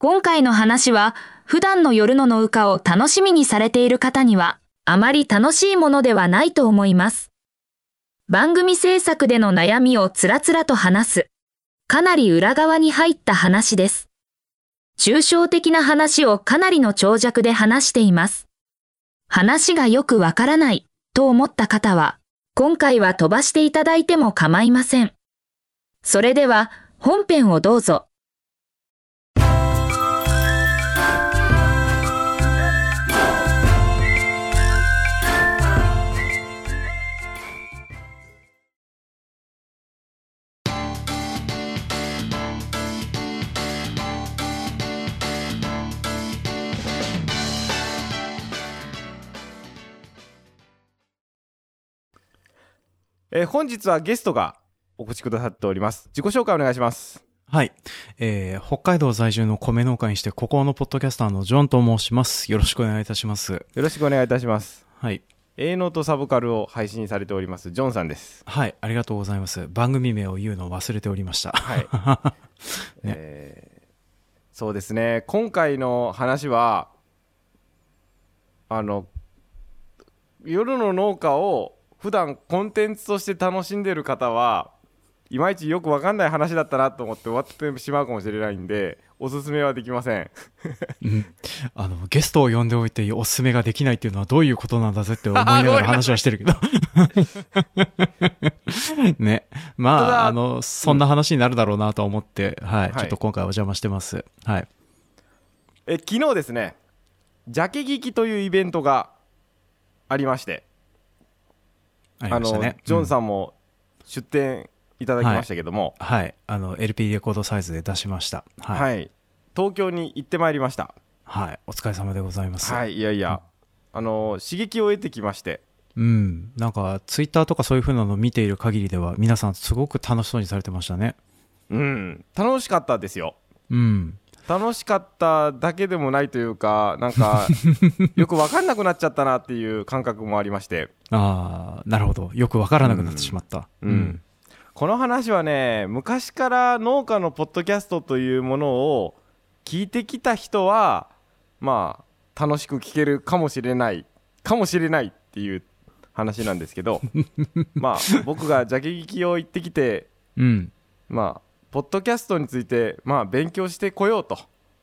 今回の話は、普段の夜の農家を楽しみにされている方には、あまり楽しいものではないと思います。番組制作での悩みをつらつらと話す、かなり裏側に入った話です。抽象的な話をかなりの長尺で話しています。話がよくわからないと思った方は、今回は飛ばしていただいても構いません。それでは本編をどうぞ。えー、本日はゲストがお越しくださっております。自己紹介お願いします。はい。えー、北海道在住の米農家にして、ここのポッドキャスターのジョンと申します。よろしくお願いいたします。よろしくお願いいたします。はい。営農とサブカルを配信されております、ジョンさんです。はい、ありがとうございます。番組名を言うのを忘れておりました。はい。ね、えー、そうですね、今回の話は、あの、夜の農家を普段コンテンツとして楽しんでる方はいまいちよく分かんない話だったなと思って終わってしまうかもしれないんでおすすめはできません。うん、あのゲストを呼んでおいておすすめができないっていうのはどういうことなんだぜって思いながら 話はしてるけど。ね。まああのそんな話になるだろうなと思って、うん、はい、ちょっと今回お邪魔してます。はい。え昨日ですねジャケ聞きというイベントがありましてあの、ね、ジョンさんも出展いただきましたけども、はい、はい、あの LP レコードサイズで出しました、はい、はい、東京に行ってまいりました。はい。お疲れ様でございます。はい。いやいや、うん、あの刺激を得てきまして。うん。なんかツイッターとかそういうふうなのを見ている限りでは皆さんすごく楽しそうにされてましたね。うん。楽しかったですよ。うん楽しかっただけでもないというかなんか よく分かんなくなっちゃったなっていう感覚もありまして。ああなるほど。よく分からなくなってしまった、うん、うん、この話はね昔から農家のポッドキャストというものを聞いてきた人はまあ楽しく聞けるかもしれないかもしれないっていう話なんですけど まあ僕がジャケ聞きを言ってきて、うん、まあポッドキャストについてまあ勉強してこようと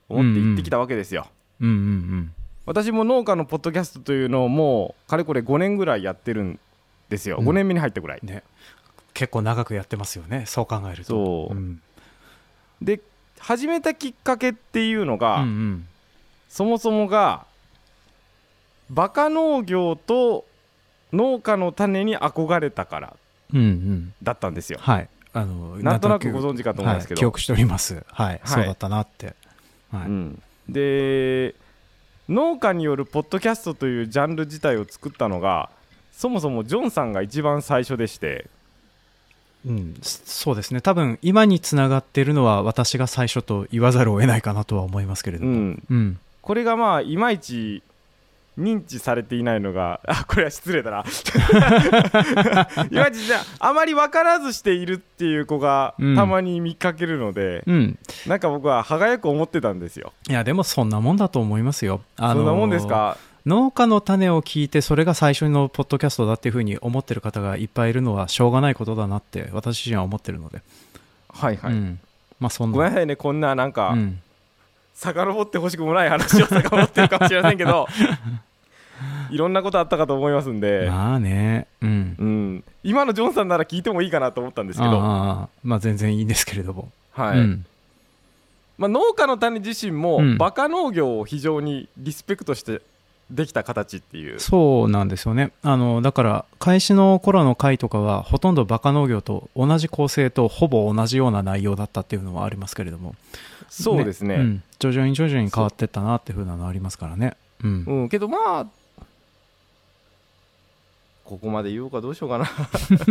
思って行ってきたわけですよ。うんうんうん、私も農家のポッドキャストというのをもうかれこれ5年ぐらいやってるんですよ、うん、5年目に入ったぐらい、ね、結構長くやってますよねそう考えると。う。ん、で始めたきっかけっていうのが、うんうん、そもそもがバカ農業と農家の種に憧れたからだったんですよ。うんうん、はいあのなんとなくご存知かと思うんですけど、はい、記憶しております。はい、はい、そうだったなって、はい、うん、で農家によるポッドキャストというジャンル自体を作ったのがそもそもジョンさんが一番最初でして。うん、そうですね。多分今につながっているのは私が最初と言わざるを得ないかなとは思いますけれども、うん、うん、これがまあいまいち認知されていないのが あこれは失礼だな。いまいちじゃあまり分からずしているっていう子がたまに見かけるので、うん、なんか僕は歯がゆく思ってたんですよ。いやでもそんなもんだと思いますよ、あのー、そんなもんですか？農家の種を聞いてそれが最初のポッドキャストだっていうふうに思ってる方がいっぱいいるのはしょうがないことだなって私自身は思ってるので。はいはい、うん、まあそんな。ごめんなさいねこんななんか、うん遡ってほしくもない話を遡ってるかもしれませんけど いろんなことあったかと思いますんで。まあね、うん、うん、今のジョンさんなら聞いてもいいかなと思ったんですけど。まあ全然いいんですけれども。はい、うん、まあ、農家の種自身も、バカ農業を非常にリスペクトしてできた形っていう。そうなんですよね。あのだから開始の頃の回とかはほとんどバカ農業と同じ構成とほぼ同じような内容だったっていうのはありますけれどもそうですね、ね。うん、徐々に徐々に変わっていったなっていうふうなのありますからね。うん、うん、けどまあここまで言おうかどうしようかな。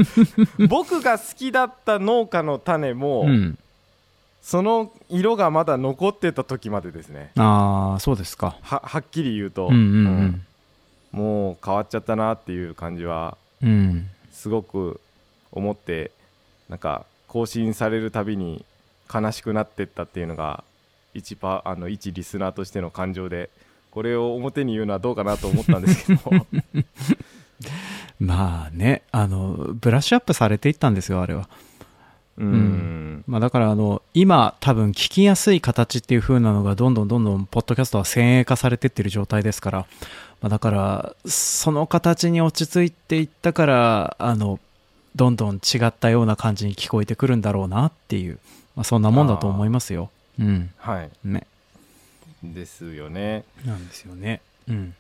僕が好きだった農家の種も、うん、その色がまだ残ってた時までですね。ああそうですか。ははっきり言うと、うんうん。うん、もう変わっちゃったなっていう感じは、うん、すごく思ってなんか更新されるたびに悲しくなってったっていうのが一パあの一リスナーとしての感情でこれを表に言うのはどうかなと思ったんですけど。まあね、あの、ブラッシュアップされていったんですよ、あれは。うん、ん。まあだからあの、今多分聞きやすい形っていう風なのがどんどんどんどんポッドキャストは先鋭化されてってる状態ですから、まあだから、その形に落ち着いていったから、あの、どんどん違ったような感じに聞こえてくるんだろうなっていう、まあそんなもんだと思いますよ。うん。はいね。ですよねなんですよね。うん。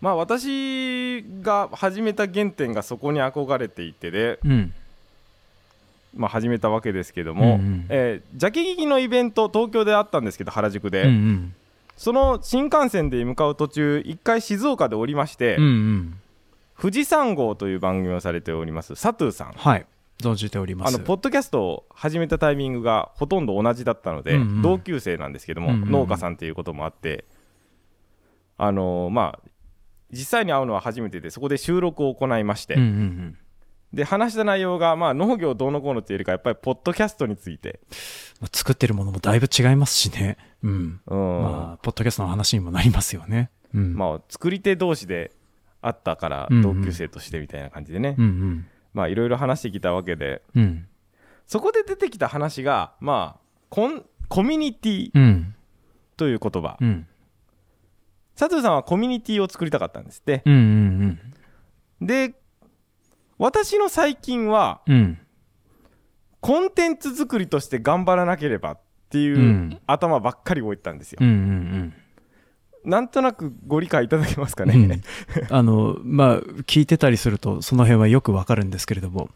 まあ私が始めた原点がそこに憧れていてで、うん。まあ、始めたわけですけども、うんうんえージャケ聞きのイベント東京であったんですけど原宿で、うんうん。その新幹線で向かう途中一回静岡で降りまして、うんうん。富士山号という番組をされております佐藤さんはい。存じております。あのポッドキャストを始めたタイミングがほとんど同じだったので、うんうん同級生なんですけども、うんうん農家さんということもあってあのーまあ実際に会うのは初めてでそこで収録を行いまして、うんうんうん。で話した内容が、まあ、農業どうのこうのっていうよりかやっぱりポッドキャストについて、まあ作ってるものもだいぶ違いますしね。うん。うんまあ、ポッドキャストの話にもなりますよね。うん。まあ、作り手同士で会ったから同級生としてみたいな感じでね、うんうん。まあいろいろ話してきたわけでうん。そこで出てきた話がまあコンコミュニティうん。という言葉、うん。佐藤さんはコミュニティを作りたかったんですってうんうんで私の最近はうん。うん。コンテンツ作りとして頑張らなければっていう、うん頭ばっかり動いてたんですよ、うんうんなんとなくご理解いただけますかね、うん。うん。あの、まあ、聞いてたりすると、その辺はよくわかるんですけれども。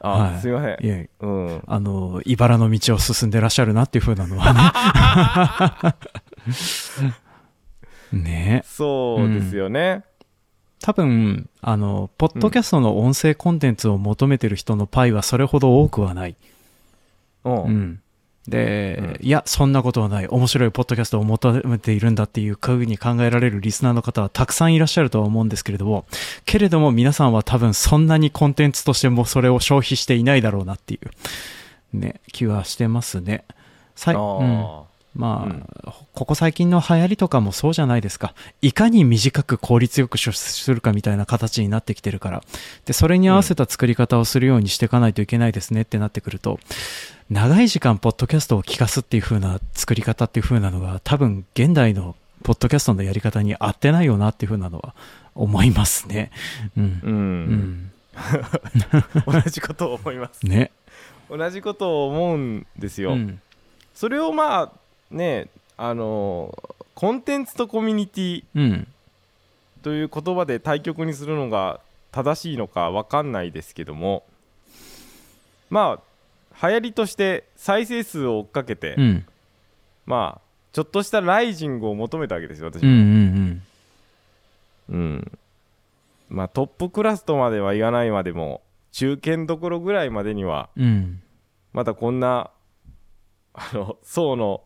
あ、はいすいませんいえ、うんあの、茨の道を進んでらっしゃるなっていう風なのはね。ねそうですよね、多分、あの、ポッドキャストの音声コンテンツを求めてる人のパイはそれほど多くはない。うんうん。で、いや、そんなことはない。面白いポッドキャストを求めているんだっていうふうに考えられるリスナーの方はたくさんいらっしゃるとは思うんですけれども、けれども皆さんは多分そんなにコンテンツとしてもそれを消費していないだろうなっていう、ね、気はしてますね。さいあうんーまあ、ここ最近の流行りとかもそうじゃないですか。いかに短く効率よく出するかみたいな形になってきてるから。で、それに合わせた作り方をするようにしていかないといけないですねってなってくると、長い時間ポッドキャストを聞かすっていう風な作り方っていう風なのが多分現代のポッドキャストのやり方に合ってないよなっていう風なのは思いますね。うん。う、うんん。同じことを思いますね。同じことを思うんですよ、うん。それをまあねあのコンテンツとコミュニティうん。という言葉で対極にするのが正しいのか分かんないですけどもまあ流行りとして再生数を追っかけて、うん。まあちょっとしたライジングを求めたわけですよ私うん。うも、ん。うんまあトップクラスとまではいかないまでも中堅どころぐらいまでにはうん。またこんなあの層の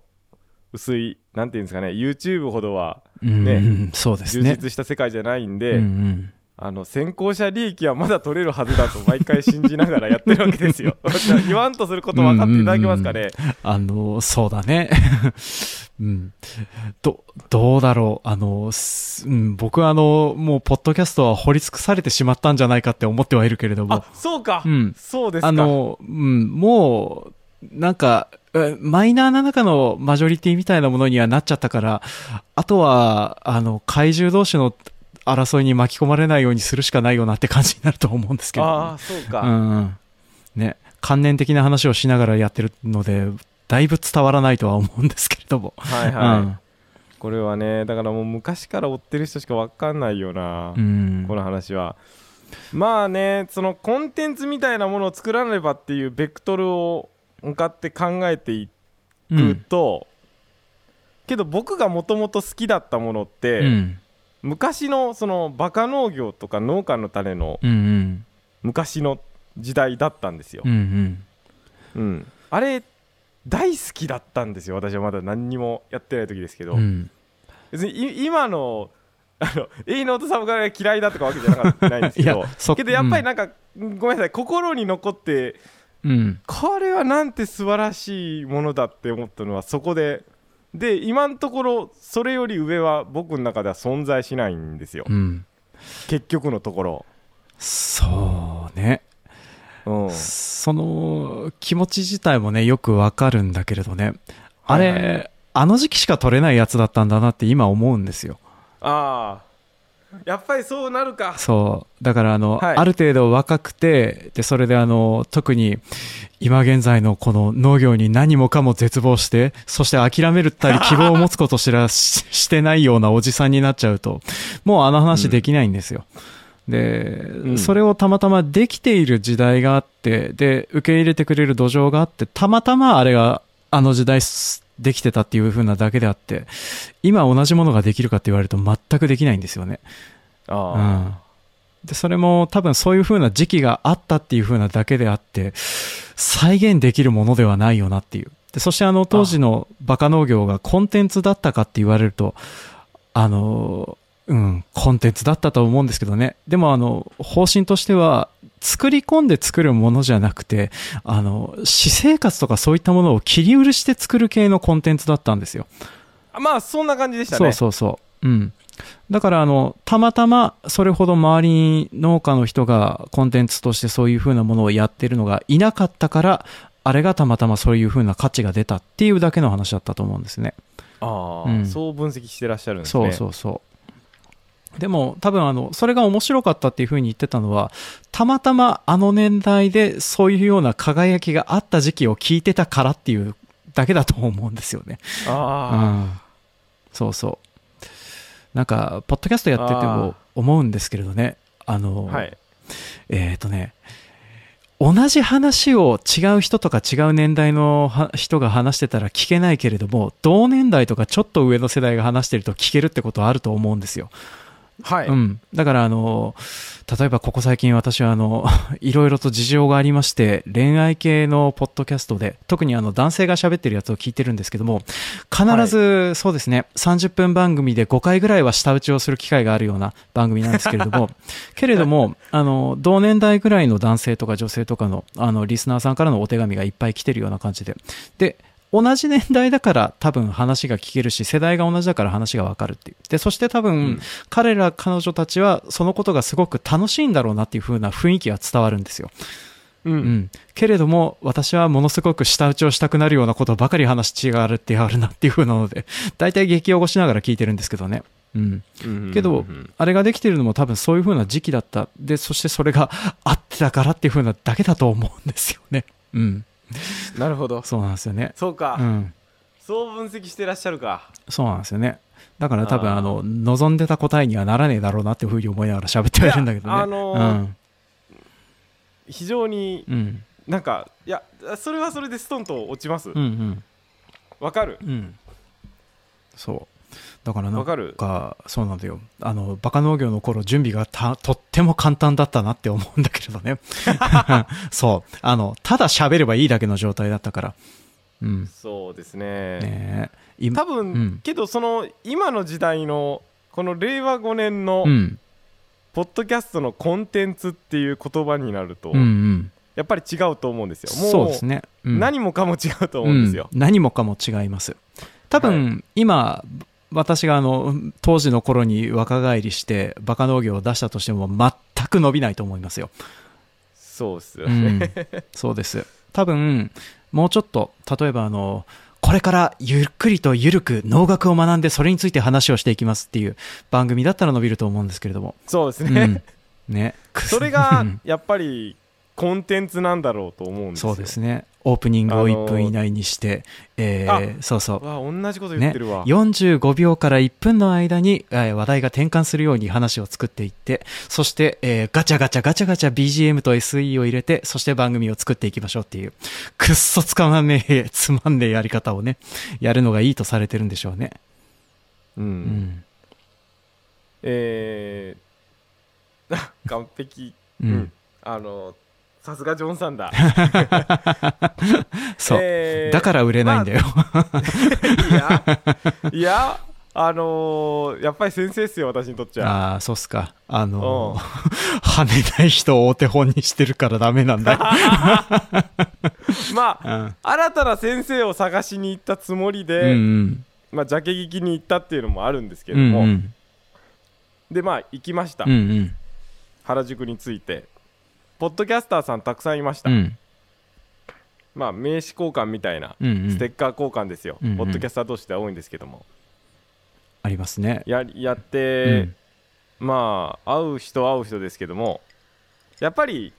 薄いなんていうんですかね YouTube ほどはうん。ねうんそうです充ね。実した世界じゃないんで、うんうんあの先行者利益はまだ取れるはずだと 毎回信じながらやってるわけですよ。言わんとすること分かっていただけますかね、あの、そうだね。うん。ど、どうだろう。あの、すうん、僕はあの、もう、ポッドキャストは掘り尽くされてしまったんじゃないかって思ってはいるけれども。あ、そうか、うん。そうですか。あの、うん、もう、なんか、えマイナーな中のマジョリティみたいなものにはなっちゃったから、あとは、あの、怪獣同士の争いに巻き込まれないようにするしかないよなって感じになると思うんですけど、ああそうか、うんうん。ね、観念的な話をしながらやってるので、だいぶ伝わらないとは思うんですけれども。はいはい、これはねだからもう昔から追ってる人しか分かんないよな、うん。この話はまあねそのコンテンツみたいなものを作らねばっていうベクトルを向かって考えていくと、けど僕がもともと好きだったものって、うん。昔のそのバカ農業とか農家の種のうんうん。昔の時代だったんですようんう、ん。うんあれ大好きだったんですよ私はまだ何にもやってない時ですけど、うん。別にい今のあの永遠の音サブカルが嫌いだとかわけじゃなかないんですけどけどやっぱりなんか、ごめんなさい心に残ってうん。これはなんて素晴らしいものだって思ったのはそこでで今のところそれより上は僕の中では存在しないんですようん。結局のところ、そうね。うん、その気持ち自体もね、よくわかるんだけれどね。あれ、はいはあの時期しか取れないやつだったんだなって今思うんですよ。ああ やっぱりそうなるかそう。だから、あの、はいある程度若くて、で、それであの、特に、今現在のこの農業に何もかも絶望して、そして諦めるったり希望を持つことすらししてないようなおじさんになっちゃうと、もうあの話できないんですよ。で、んそれをたまたまできている時代があって、で、受け入れてくれる土壌があって、たまたまあれがあの時代すできてたっていう風なだけであって、今同じものができるかって言われると全くできないんですよね。うあ。ん、でそれも多分そういう風な時期があったっていう風なだけであって再現できるものではないよなっていう。でそしてあの当時のバカ農業がコンテンツだったかって言われるとあのうんコンテンツだったと思うんですけどね。でもあの方針としては作り込んで作るものじゃなくてあの私生活とかそういったものを切り売りして作る系のコンテンツだったんですよあまあそんな感じでしたねそうそうそう。うん。だから、あの、たまたまそれほど周りに農家の人がコンテンツとしてそういう風なものをやってるのがいなかったから、あれがたまたまそういう風な価値が出たっていうだけの話だったと思うんですね。ああ、うんそう分析してらっしゃるんですそうねそうそう。でも多分あの、それが面白かったっていう風に言ってたのは、たまたまあの年代でそういうような輝きがあった時期を聞いてたからっていうだけだと思うんですよね。うあん、そうそう。なんかポッドキャストやってても思うんですけれどね。ああ、の、はい。えっ、とね同じ話を違う人とか違う年代のは人が話してたら聞けないけれども同年代とかちょっと上の世代が話してると聞けるってことはあると思うんですよ。はい、うん、だからあの例えばここ最近私はあの いろいろと事情がありまして恋愛系のポッドキャストで特にあの男性が喋ってるやつを聞いてるんですけども必ずそうですね、30分番組で5回ぐらいは舌打ちをする機会があるような番組なんですけれども けれどもあの同年代ぐらいの男性とか女性とかのあのリスナーさんからのお手紙がいっぱい来てるような感じで。で同じ年代だから多分話が聞けるし世代が同じだから話がわかるっていう。でそして多分、うん。彼ら彼女たちはそのことがすごく楽しいんだろうなっていう風な雰囲気が伝わるんですよ、うん。うん、けれども私はものすごく舌打ちをしたくなるようなことばかり話し違がるってあるなっていう風なので大体激起こしながら聞いてるんですけどね。うん、うん。けどうん。あれができてるのも多分そういう風な時期だった。でそしてそれがあってたからっていう風なだけだと思うんですよね。うん なるほど。そうなんですよね。そうか、うん。そう分析してらっしゃるか。そうなんですよね。だから多分あの望んでた答えにはならねえだろうなっていう風に思いながら喋ってはいるんだけどね。あのー非常にうん。うんなんかいやそれはそれでストンと落ちます。わ、うんうん。かる？うん。そうだからなんわかそうなんだよ。あのバカ農業の頃準備がたとっても簡単だったなって思うんだけれどね。そう。あのただ喋ればいいだけの状態だったから。うん。そうですね。ね多分、うん。けどその今の時代のこの令和5年のうん。ポッドキャストのコンテンツっていう言葉になると、うんうん。やっぱり違うと思うんですよ。もうそうですね、うん。何もかも違うと思うんですよ、うん。何もかも違います。多分、今私があの当時の頃に若返りしてバカ農業を出したとしても全く伸びないと思いますよ、そうっすようね、ん、そうです。多分もうちょっと例えばあのこれからゆっくりとゆるく農学を学んでそれについて話をしていきますっていう番組だったら伸びると思うんですけれども、そうですね、うん、ね。それがやっぱりコンテンツなんだろうと思うんですよ。そうですね。オープニングをあの1分以内にして、えーそうそう。わ同じこと言ってるわ、45秒から1分の間に、えー話題が転換するように話を作っていって、そして、えーガチャガチャガチャガチャ BGM と SE を入れて、そして番組を作っていきましょうっていう、くっそつかまんねえ、つまんねえやり方をね、やるのがいいとされてるんでしょうね。うん。うん。えー、完璧。ううんん、あのさすがジョンさんだ そう。えーだから売れないんだよ。いやいやあのーやっぱり先生っすよ私にとっちゃああ、そうっすか。あのー、跳ねない人をお手本にしてるからダメなんだよ。まあうん。新たな先生を探しに行ったつもりうで、んまあ、ジャケ聞きに行ったっていうのもあるんですけうども、んうんでまあ行きました、うんうん原宿についてポッドキャスターさんたくさんいました、うん。まあ名刺交換みたいなうんうん。ステッカー交換ですよ、うんうん。ポッドキャスター同士では多いんですけども。ありますね。ややっうて、ん。まあ会う人会う人ですけどもやっぱり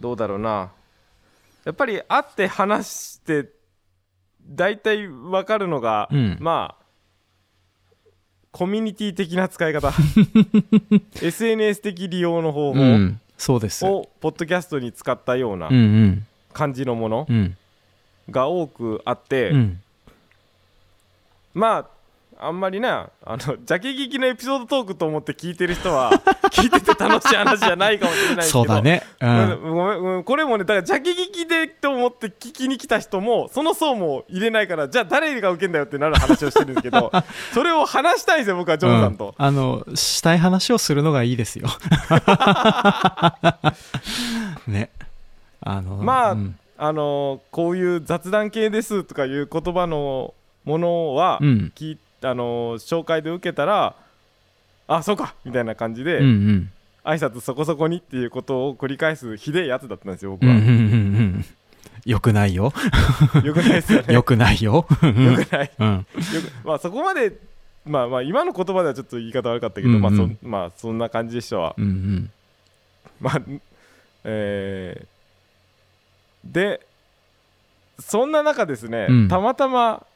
どうだろうな。やっぱり会って話して大体分かるのが、うん。まあコミュニティ的な使い方。SNS 的利用の方法うん。そうです。をポッドキャストに使ったような感じのものうん。が多くあって、うん。まああんまりなあのジャケ聞きのエピソードトークと思って聞いてる人は 聞いてて楽しい話じゃないかもしれないけど。そうだね。ううん。んごめんごめんこれもねだからジャケ聞きでと思って聞きに来た人もその層も入れないからじゃあ誰が受けんだよってなる話をしてるんですけど それを話したいんですよ僕はジョンさんと、うん。あのしたい話をするのがいいですよ。ね。あのまあ、うん。あのーこういう雑談系ですとかいう言葉のものは、うん。聞いあのー紹介で受けたらあそうかみたいな感じで、うんうん。挨拶そこそこにっていうことを繰り返すひでえやつだったんですよ僕は、うんうんうんうん。よくないよ。よくないですよね。よくないよ。よくない。うん。よくまあそこまでまあまあ今の言葉ではちょっと言い方悪かったけど、うんうん。まあそまあそんな感じでしたわ。うんうん。まあえーでそんな中ですね、うん。たまたま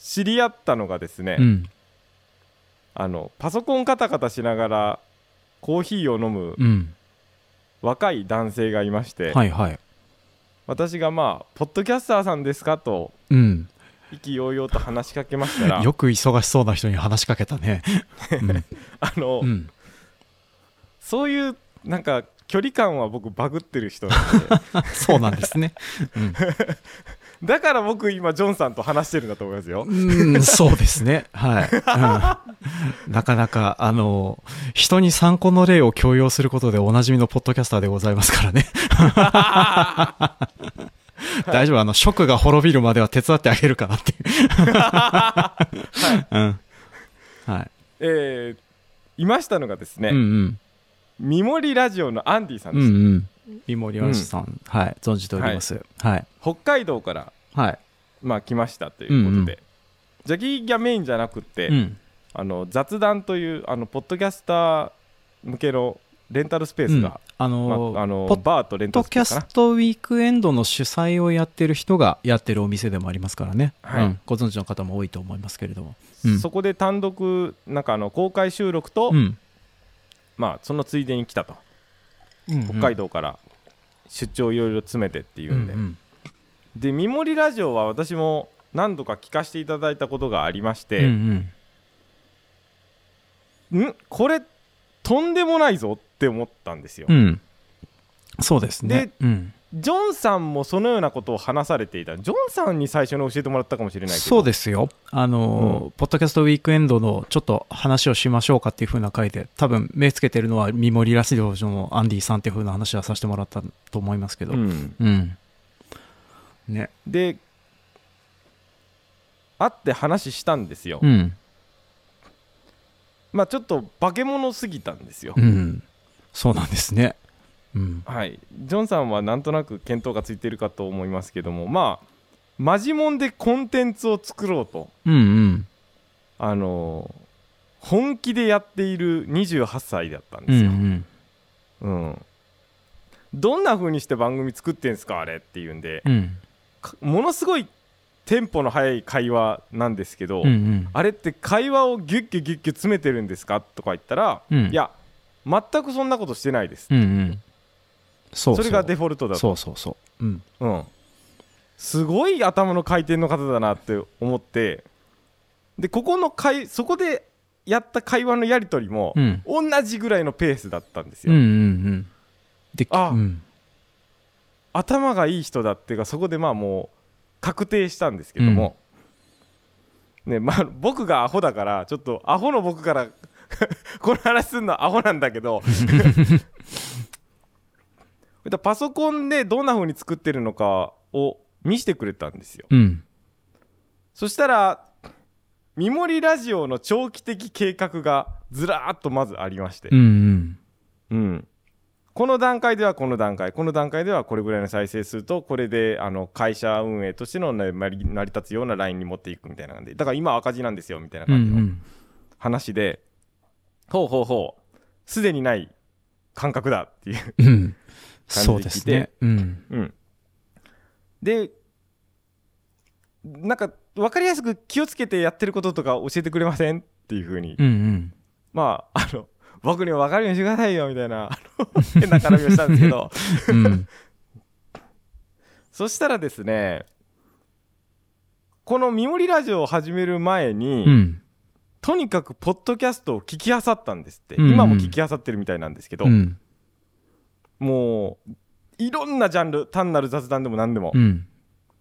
知り合ったのがですね、うん。あのパソコンカタカタしながらコーヒーを飲むうん。若い男性がいまして、はいはい。私がまあ「ポッドキャスターさんですか?」とうん。意気揚々と話しかけましたら よく忙しそうな人に話しかけたね。あの、そういうなんか距離感は僕バグってる人なんで。そうなんですね。うんだから僕今ジョンさんと話してるんだと思いますようん、そうですね。はい、うん。なかなか、あの、人に参考の例を強要することでおなじみのポッドキャスターでございますからね。大丈夫、あの、職が滅びるまでは手伝ってあげるかなっていう。うん。はい。えーいましたのがですね、うんうん。ミモリラジオのアンディさんうんです、うん。三森和さん、はい、存じております。はい。北海道から、はい。まあ、来ましたということで、うんうん。ジャギギャメインじゃなくって、うん。あの雑談というあのポッドキャスター向けのレンタルスペーうん。スが、あの、まあ、あのポッバーとレンタポッドキャルスペースかな。ストウィークエンドの主催をやってる人がやってるお店でもありますからね、はい。うん。ご存知の方も多いと思いますけれども、うん。そこで単独なんかあの公開収録と、うん。まあそのついでに来たと。うん北海道から出張いろいろ詰めてっていうんで、うんでミモリラジオは私も何度か聞かせていただいたことがありましうんて、うん。ん？これとんでもないぞって思ったんですよ、うん。うんそうですね。でうん。ジョンさんもそのようなことを話されていた。ジョンさんに最初に教えてもらったかもしれないけど。そうですよ。あの、うん。ポッドキャストウィークエンドのちょっと話をしましょうかっていう風な回で多分目つけてるのはミモリラジオのアンディさんっていう風な話はさせてもらったと思いますけど。うん。うんね。で会って話したんですよ、うん。まあちょっと化け物すぎたんですよ、うん。そうなんですね。うん。はい。ジョンさんはなんとなく見当がついているかと思いますけどもまあマジモンでコンテンツを作ろうとうんうん。あのー本気でやっている28歳だったんうですよ、ん。うん。どんな風にして番組作ってんすかあれっていうんで。うんものすごいテンポの速い会話なんですけど、うんうん。あれって会話をギュッギュッギュッギュッ詰めてるんですかとか言ったら、うん。いや全くそんなことしてないです、うんうん。そうそれがデフォルトだと。そうそうそう。うん。うん、すごい頭の回転の方だなって思ってでここの会そこでやった会話のやり取りも、うん。同じぐらいのペースだったんですよ、うんうんうん。であうん頭がいい人だっていうかそこでまあもう確定したんですけども、ねまあ、僕がアホだからちょっとアホの僕から この話するのはアホなんだけど。パソコンでどんな風に作ってるのかを見せてくれたんですよ。うん。そしたらミモリラジオの長期的計画がずらーっとまずありまして。うんうん。うん、この段階ではこの段階この段階ではこれぐらいの再生数とこれであの会社運営としてのね成り立つようなラインに持っていくみたいな感じでだから今赤字なんですよみたいなうんう感じのん。話で、ほうほうほうすでにない感覚だっていう、うん。感じでそうですね。うん。うん、でなんか分かりやすく気をつけてやってることとか教えてくれません？っていうふうに、うんうん。まああの僕にも分かるようにしてくださいよみたいな 変な絡みをしたんですけどうん。そしたらですねこの「ミモリラジオ」を始める前に、うん。とにかくポッドキャストを聞きあさったんですって、うんうん今も聞きあさってるみたいなんですけど、うん。もういろんなジャンル単なる雑談でも何でも、うん。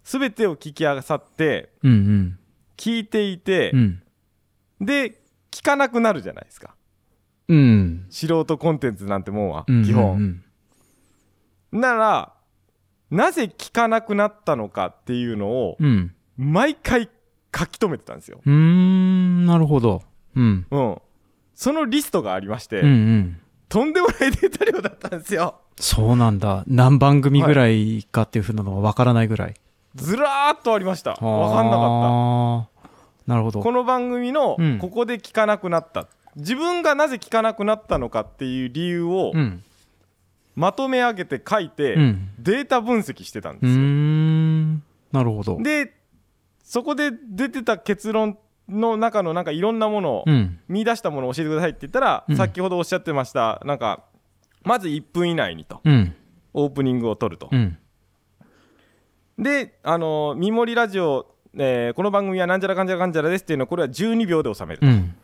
全てを聞きあさってうんうん。聞いていてう、ん。で聞かなくなるじゃないですかうん。素人コンテンツなんてもんは、うん。基本、うんならなぜ聞かなくなったのかっていうのをうん。毎回書き留めてたんですよ、うーん。なるほど。うん。うん、そのリストがありまして、うんうん。とんでもないデータ量だったんですよそうなんだ。何番組ぐらいかっていうふうなのは分からないぐらい。ずらーっとありました分かんなかった。なるほど。この番組のうんここで聞かなくなった、自分がなぜ聞かなくなったのかっていう理由をうん。まとめ上げて書いて、うん。データ分析してたんですよ、ん。なるほど。でそこで出てた結論の中のなんかいろんなものを、うん。見出したものを教えてくださいって言ったら、うん先ほどおっしゃってましたなんかまず1分以内にとうん。オープニングを取ると、うん。であのー「ミモリラジオ」えーこの番組はなんちゃらかんちゃらかんちゃらですっていうのをこれは12秒で収めるうん。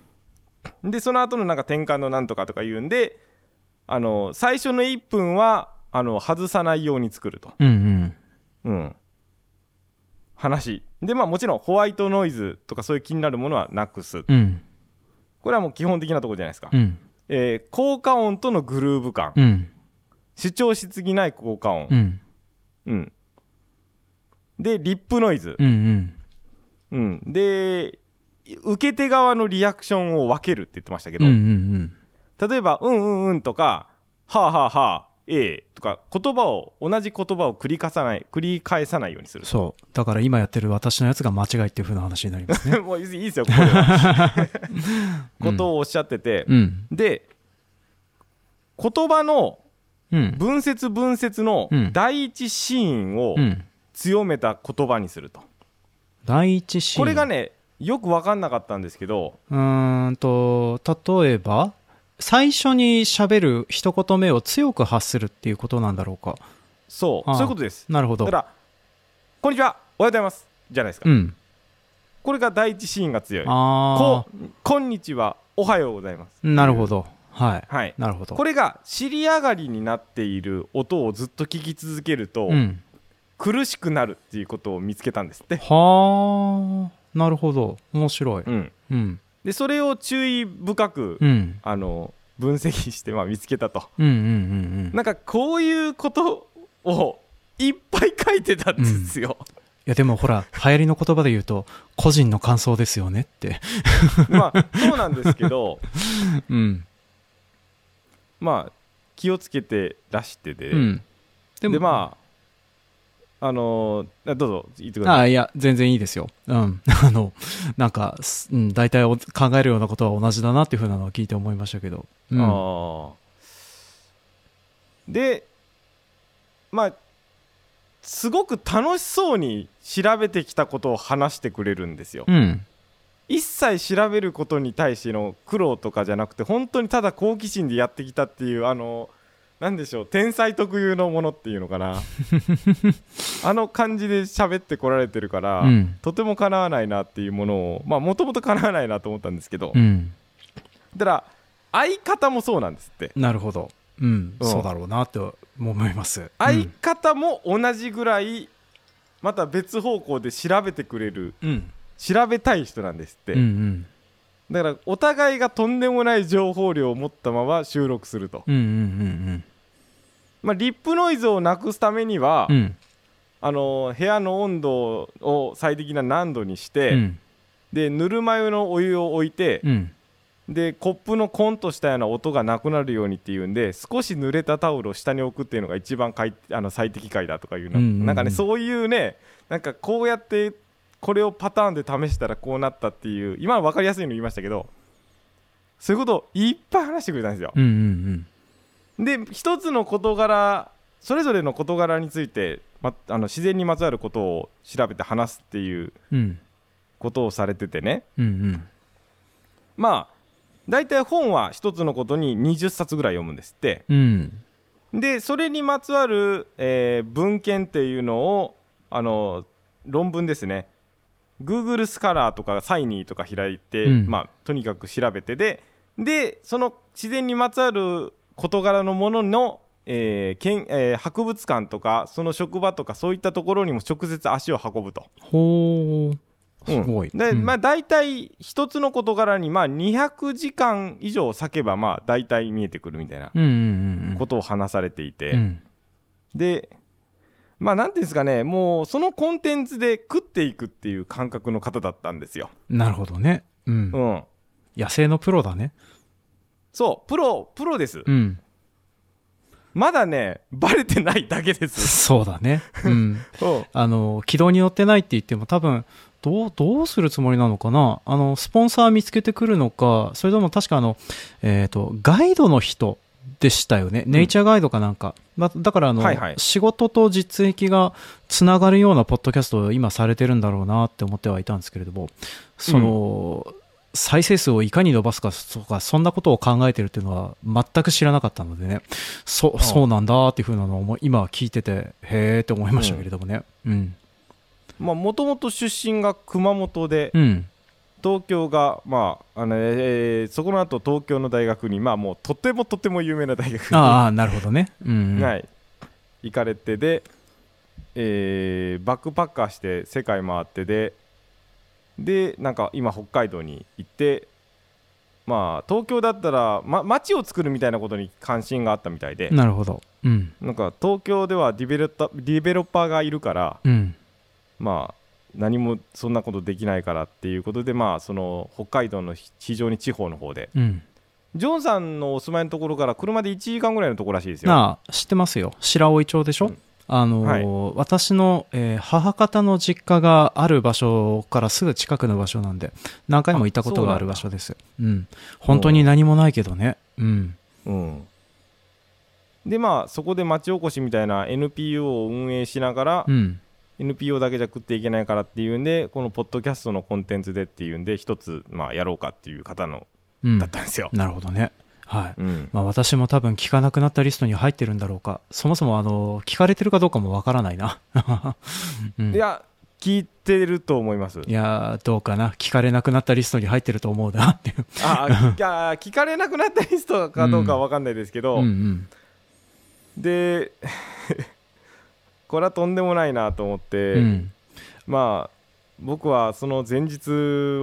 でその後のなんか転換のなんとかとか言うんであの最初の1分はあの外さないように作ると、うん。うん、話でまあもちろんホワイトノイズとかそういう気になるものはなくすうん。これはもう基本的なところじゃないですか、うん。えー効果音とのグルーヴ感、うん。主張しすぎない効果音う、ん。うんでリップノイズ、うん。うん、で受け手側のリアクションを分けるって言ってましたけど、うん。うん。例えば「うんうんうん」とか「はあはあはあええ」とか言葉を同じ言葉を繰り返さない繰り返さないようにするそう。だから今やってる私のやつが間違いっていうふうな話になりますね。もういいですよここでは ことをおっしゃってて、うん。で言葉のうん。文節文節のうん第一シーンをうん。強めた言葉にすると、第一シーン。これがねよく分かんなかったんですけどうーんと、例えば、最初に喋る一言目を強く発するっていうことなんだろうか。そうそういうことですなるほどだか。ら「こんにちはおはようございます」じゃないですか、うん。これが第一シーンが強いあここんにちはおはようございますあ、なるほど。はい。はいなるほど。これが尻上がりになっている音をずっと聞き続けると、うん。苦しくなるっていうことを見つけたんですって、はあ、なるほど。面白い。うん、うん。でそれを注意深く、うん。あの分析して、まあ、見つけたとうんうんうんうん。なんかこういうことをいっぱい書いてたんですよ、いやでもほら、流行りの言葉で言うと、個人の感想ですよねって。まあそうなんですけど うん。まあ気をつけてらしてで、うん。でまああのーどうぞ言ってくださいああ、いや、全然いいですよ。うん。あの、なんか、すうん、大体お考えるようなことは同じだなっていうふうなのを聞いて思いましたけど。うん。あーでまあすごく楽しそうに調べてきたことを話してくれるんですよ、うん。一切調べることに対しての苦労とかじゃなくて本当にただ好奇心でやってきたっていうあのなんでしょう天才特有のものっていうのかな あの感じで喋ってこられてるから、うんとてもかなわないなっていうものをまあもともとかなわないなと思ったんですけど、うん。だから相方もそうなんですってなるほど。うん。うんそうだろうなって思います。相方も同じぐらいまた別方向で調べてくれるうん。調べたい人なんですって、うんうん。だからお互いがとんでもない情報量を持ったまま収録すると、うんうんうんまあ、リップノイズをなくすためには、うん。うん。あの部屋の温度を最適な何度にして、うん。でぬるま湯のお湯を置いて、うん。でコップのコンとしたような音がなくなるようにっていうんで少し濡れたタオルを下に置くっていうのが一番かいあの最適解だとかいうの、うんうんうん。なんかねそういうねなんかこうやってこれをパターンで試したらこうなったっていう今は分かりやすいの言いましたけどそういうことをいっぱい話してくれたんですよ。うんうんで一つの事柄それぞれの事柄について、ま、あの自然にまつわることを調べて話すっていううん。うんことをされててね。うんうん。まあ大体本は一つのことに20冊ぐらい読むんですって。うん。でそれにまつわる、えー文献っていうのをあの論文ですね Google スカラーとかサイニーとか開いて、うん。まあ、とにかく調べてででその自然にまつわる事柄のものの、えーけんえー博物館とかその職場とかそういったところにも直接足を運ぶと。ほうすうん。ごい、で、うん。まあ、大体一つの事柄にまあ200時間以上割けばまあ大体見えてくるみたいなうんうんうん。ことを話されていて。うん。でまあなんていうんですかねもうそのコンテンツで食っていくっていう感覚の方だったんですよ。なるほどね。うん。うん、野生のプロだね。そうプロプロです。うん。まだねバレてないだけです。そうだね。うん。うん。あの軌道に乗ってないって言っても多分どうどうするつもりなのかな。あのスポンサー見つけてくるのかそれとも確かあのえっ、とガイドの人でしたよね、ネイチャーガイドかなんか、ま、だからあの、はいはい。仕事と実益がつながるようなポッドキャストを今されてるんだろうなって思ってはいたんですけれどもその、再生数をいかに伸ばすかとかそんなことを考えてるっていうのは全く知らなかったのでね。そあそうなんだっていうふうなのを今聞いててへえって思いましたけれどもね。うん。まあもともと出身が熊本でうん東京がまああの、えーそこの後東京の大学にまあもうとてもとても有名な大学にああなるほどね。うんうん。はい、行かれてで、えーバックパッカーして世界回ってででなんか今北海道に行ってまあ東京だったら、ま、街を作るみたいなことに関心があったみたいで、なるほど。うん。なんか東京ではディベロッタディベロッパーがいるからうん。まあ何もそんなことできないからっていうことでまあその北海道の非常に地方の方で。うん。ジョンさんのお住まいのところから車で1時間ぐらいのところらしいですよ。なあ知ってますよ。白老町でしょ、うん。あのー私の、えー母方の実家がある場所からすぐ近くの場所なんで何回も行ったことがある場所です。うん本当に何もないけどね。うん。うん、でまあそこで町おこしみたいな NPO を運営しながら、うん NPO だけじゃ食っていけないからっていうんでこのポッドキャストのコンテンツでっていうんで一つまあやろうかっていう方のうん。だったんですよ。なるほどね。はい。うん。まあ私も多分聞かなくなったリストに入ってるんだろうか。そもそもあの聞かれてるかどうかもわからないな、うん。いや聞いてると思います。いやーどうかな。聞かれなくなったリストに入ってると思うなっていう。ああ聞かれなくなったリストかどうかは分かんないですけど、うんうん。でこれはとんでもないなと思って、うん。まあ僕はその前日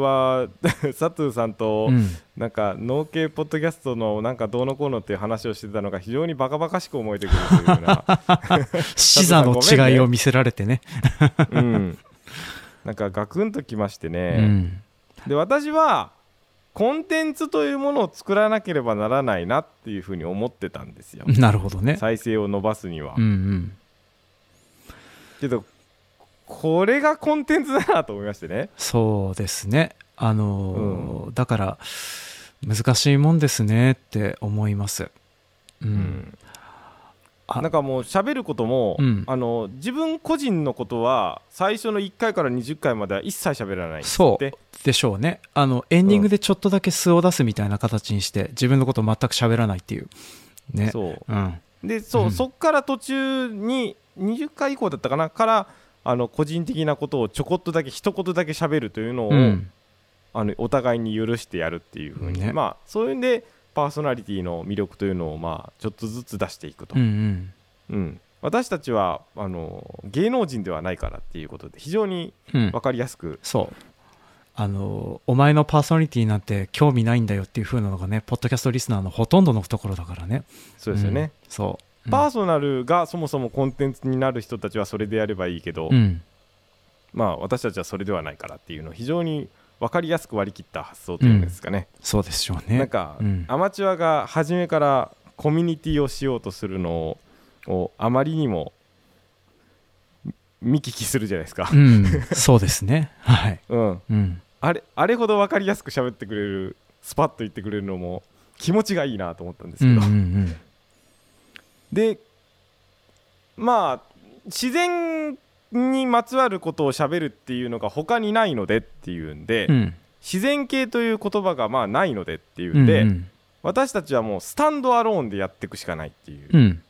は 佐藤さんと、うん。なんか農系ポッドキャストのなんかどうのこうのっていう話をしてたのが非常にバカバカしく思えてくるというような、視座の違いを見せられてね。うん、なんかガクンときましてうね、ん。で私はコンテンツというものを作らなければならないなっていうふうに思ってたんですよ。なるほどね。再生を伸ばすには、うんうんけどこれがコンテンツだなと思いましてね。そうですね。あのーだから難しいもんですねって思います。うん、うん。あなんかもう喋ることも、うん。あの自分個人のことは最初の1回から20回までは一切喋らないそうででしょうね。あのエンディングでちょっとだけ素を出すみたいな形にして自分のこと全く喋らないっていう。ね。そう。うん。でそう、うん。そっから途中に20回以降だったかなからあの個人的なことをちょこっとだけ一言だけ喋るというのを、うん。あのお互いに許してやるっていうふうに、ね。まあそういうんでパーソナリティの魅力というのをまあちょっとずつ出していくと、うんうん。うん。私たちはあの芸能人ではないからっていうことで非常にうん。分かりやすく、そう。あのお前のパーソナリティなんて興味ないんだよっていう風なのがねポッドキャストリスナーのほとんどのところだからね。そうですよね、うん。そパーソナルがそもそもコンテンツになる人たちはそれでやればいいけど、うん。まあ私たちはそれではないからっていうのを非常に分かりやすく割り切った発想というんですかね、そうでしょうね。なんか、うんアマチュアが初めからコミュニティをしようとするのををあまりにも見聞きするじゃないですかう、ん。そうですね。はい。うん、うん。あれあれほど分かりやすく喋ってくれるスパッと言ってくれるのも気持ちがいいなと思ったんですうんけど、うんうん。でまあ自然にまつわることを喋るっていうのが他にないのでっていうんで、うん。自然系という言葉がまあないのでっていうんで、うん私たちはもうスタンドアローンでやっていくしかないっていううん。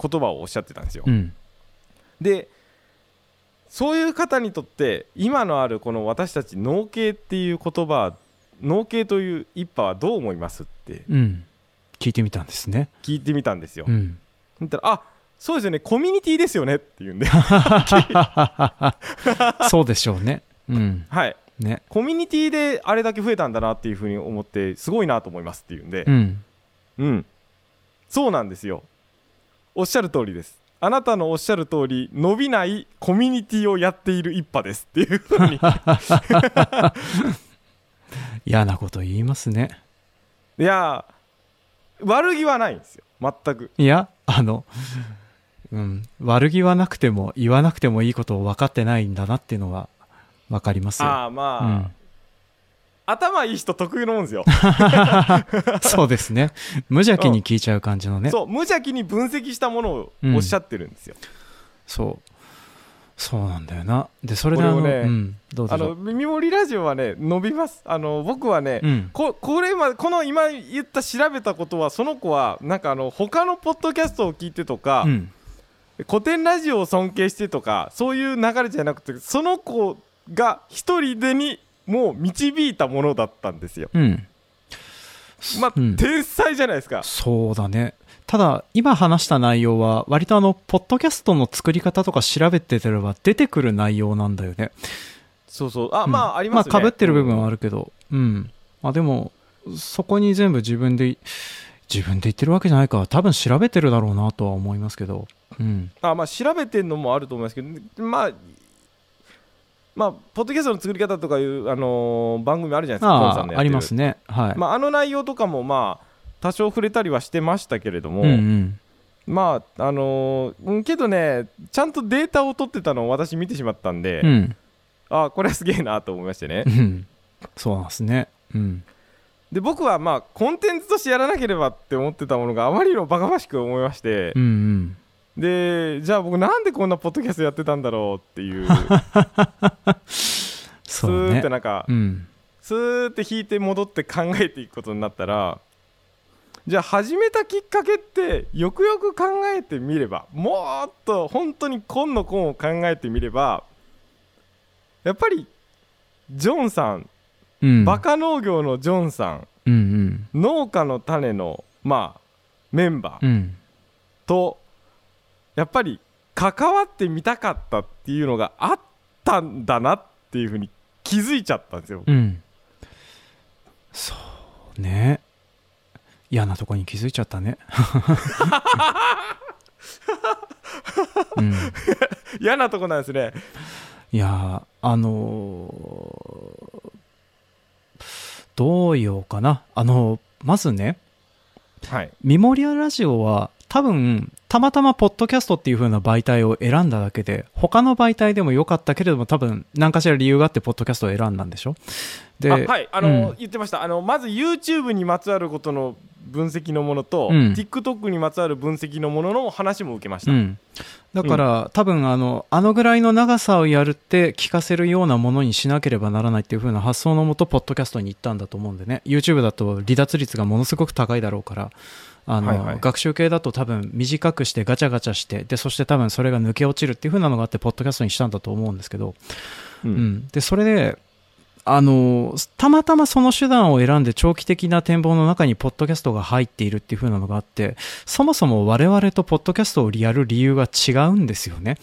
言葉をおっしゃってたんですよ。うん。でそういう方にとって今のあるこの私たち農系っていう言葉農系という一派はどう思いますってうん。聞いてみたんですね。聞いてみたんですよ。うん。言ったらあそうですよねコミュニティですよねって言うんで そうでしょうね。うん。はいね。コミュニティであれだけ増えたんだなっていうふうに思ってすごいなと思いますっていうんでうん。うんそうなんですよおっしゃる通りですあなたのおっしゃる通り伸びないコミュニティをやっている一派ですっていうふうに 嫌なこと言いますね。いやー悪気はないんですよ全くいや、あの、うん。悪気はなくても、言わなくてもいいことを分かってないんだなっていうのは分かりますよ。ああまあ、うん。頭いい人特有のもんですよ、そうですね。無邪気に聞いちゃう感じのね。そう無邪気に分析したものをおっしゃってるんですよ、そう。そうなんだよな。で、それであの、ねうん。どうぞあの耳森ラジオはね伸びますあの僕はね、うん。ここれまこの今言った調べたことはその子はなんかあの他のポッドキャストを聞いてとか、うん。古典ラジオを尊敬してとかそういう流れじゃなくてその子が一人でにもう導いたものだったんですようん。まあ、うん天才じゃないですかそうだね。ただ、今話した内容は、割とあの、ポッドキャストの作り方とか調べててれば出てくる内容なんだよね。そうそうあ、うんまあありますねまあ、被ってる部分はある、るけど、うん。まあでも、そこに全部自分で、自分で言ってるわけじゃないから、多分調べてるだろうなとは思いますけど、うん。あまあ調べてんのもあると思いますけどまあまあポッドキャストの作り方とかいう、あのー番組あるじゃないですかあ、ありますね。はい。まあ、あの内容とかもまあ多少触れたりはしてましたけれども、うんうん。まああのーうんけどねちゃんとデータを取ってたのを私見てしまったんで、うん。あこれはすげえなと思いましてねうん。そうなんですね。うん。で僕はまあコンテンツとしてやらなければって思ってたものがあまりにもバカバしく思いましてうんうん。でじゃあ僕なんでこんなポッドキャストやってたんだろうっていうス そうねーって。なんかうん。スーって引いて戻って考えていくことになったらじゃあ始めたきっかけってよくよく考えてみればもっと本当に今の今を考えてみればやっぱりジョンさん、うん。バカ農業のジョンさんうんうん。農家の種のまあメンバーうん。とやっぱり関わってみたかったっていうのがあったんだなっていうふうに気づいちゃったんですよ。うん。そうね。嫌なとこに気づいちゃったね。うん、嫌なとこなんですね。いやーあのーどう言おうかな。あのまずね、はい。ミモリアラジオは多分、たまたまポッドキャストっていう風な媒体を選んだだけで、他の媒体でもよかったけれども多分何かしら理由があってポッドキャストを選んだんでしょで、あはいあの、うん言ってましたあのまず YouTube にまつわることの分析のものと、うん。TikTok にまつわる分析のものの話も受けました、うん、だから、多分あのあのぐらいの長さをやるって聞かせるようなものにしなければならないっていう風な発想のもとポッドキャストに行ったんだと思うんでね。YouTube だと離脱率がものすごく高いだろうからあの、はいはい。学習系だと多分短くしてガチャガチャしてでそして多分それが抜け落ちるっていう風なのがあってポッドキャストにしたんだと思うんですけど、うん。うん、でそれであのたまたまその手段を選んで長期的な展望の中にポッドキャストが入っているっていう風なのがあってそもそも我々とポッドキャストをやる理由が違うんですよね。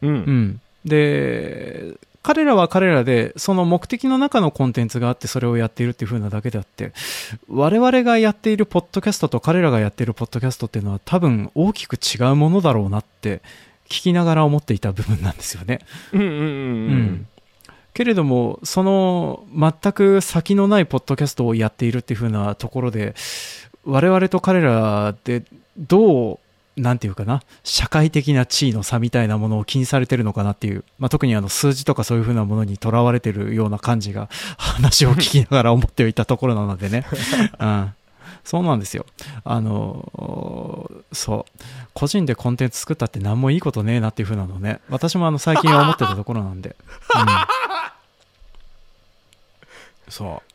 うんうん、で彼らは彼らで、その目的の中のコンテンツがあってそれをやっているっていう風なだけであって、我々がやっているポッドキャストと彼らがやっているポッドキャストっていうのは多分大きく違うものだろうなって聞きながら思っていた部分なんですよね。うんうんうんううんん。けれども、その全く先のないポッドキャストをやっているっていう風なところで、我々と彼らでどう、なんていうかな、社会的な地位の差みたいなものを気にされてるのかなっていう、まあ、特にあの数字とかそういう風なものにとらわれてるような感じが 話を聞きながら思っていたところなのでね。うん。そうなんですよ。あの、そう。個人でコンテンツ作ったって何もいいことねえなっていう風なのね。私もあの最近は思ってたところなんで。うん。そう。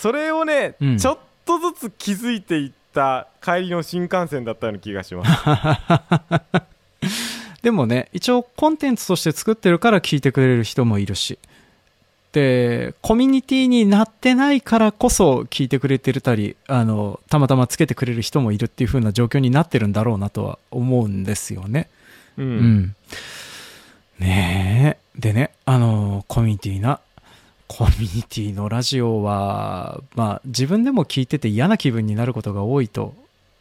それをね、うんちょっとずつ気づいていった帰りの新幹線だったような気がします。でもね、一応コンテンツとして作ってるから聞いてくれる人もいるし。で、コミュニティになってないからこそ聞いてくれてたり、あの、たまたまつけてくれる人もいるっていう風な状況になってるんだろうなとは思うんですよね。う。うんん。ねえ。でね、あの、コミュニティな。コミュニティのラジオは、まあ、自分でも聞いてて嫌な気分になることが多いと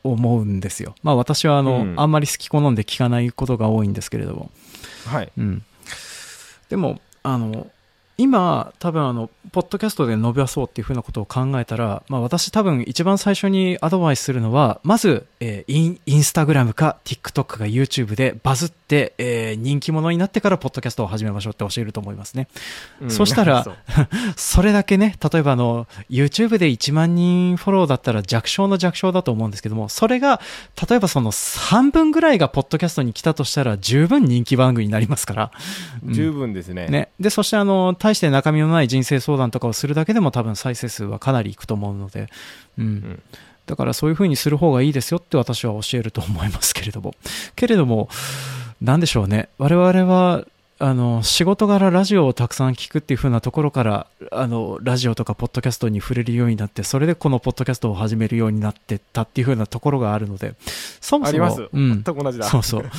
思うんですよ。まあ、私は、あの、うんあんまり好き好んで聞かないことが多いんですけれども。はい。うん。でも、あの、今、多分あの、ポッドキャストで伸ばそうっていうふうなことを考えたら、まあ私多分一番最初にアドバイスするのは、まず、えーイン、インスタグラムか TikTok か YouTube でバズって、えー人気者になってからポッドキャストを始めましょうって教えると思いますね。うんそしたら それだけね、例えばあの、YouTube で1万人フォローだったら弱小の弱小だと思うんですけども、それが、例えばその半分ぐらいがポッドキャストに来たとしたら十分人気番組になりますから。うん十分ですね。ね。で、そしてあの、大して中身のない人生相談とかをするだけでも多分再生数はかなりいくと思うので、うん。んだからそういう風にする方がいいですよって私は教えると思いますけれども。けれども、なんでしょうね。我々は、あの、仕事柄ラジオをたくさん聞くっていう風なところから、あの、ラジオとかポッドキャストに触れるようになって、それでこのポッドキャストを始めるようになってったっていう風なところがあるので、そもそも。うん。全く同じだ。そうそう。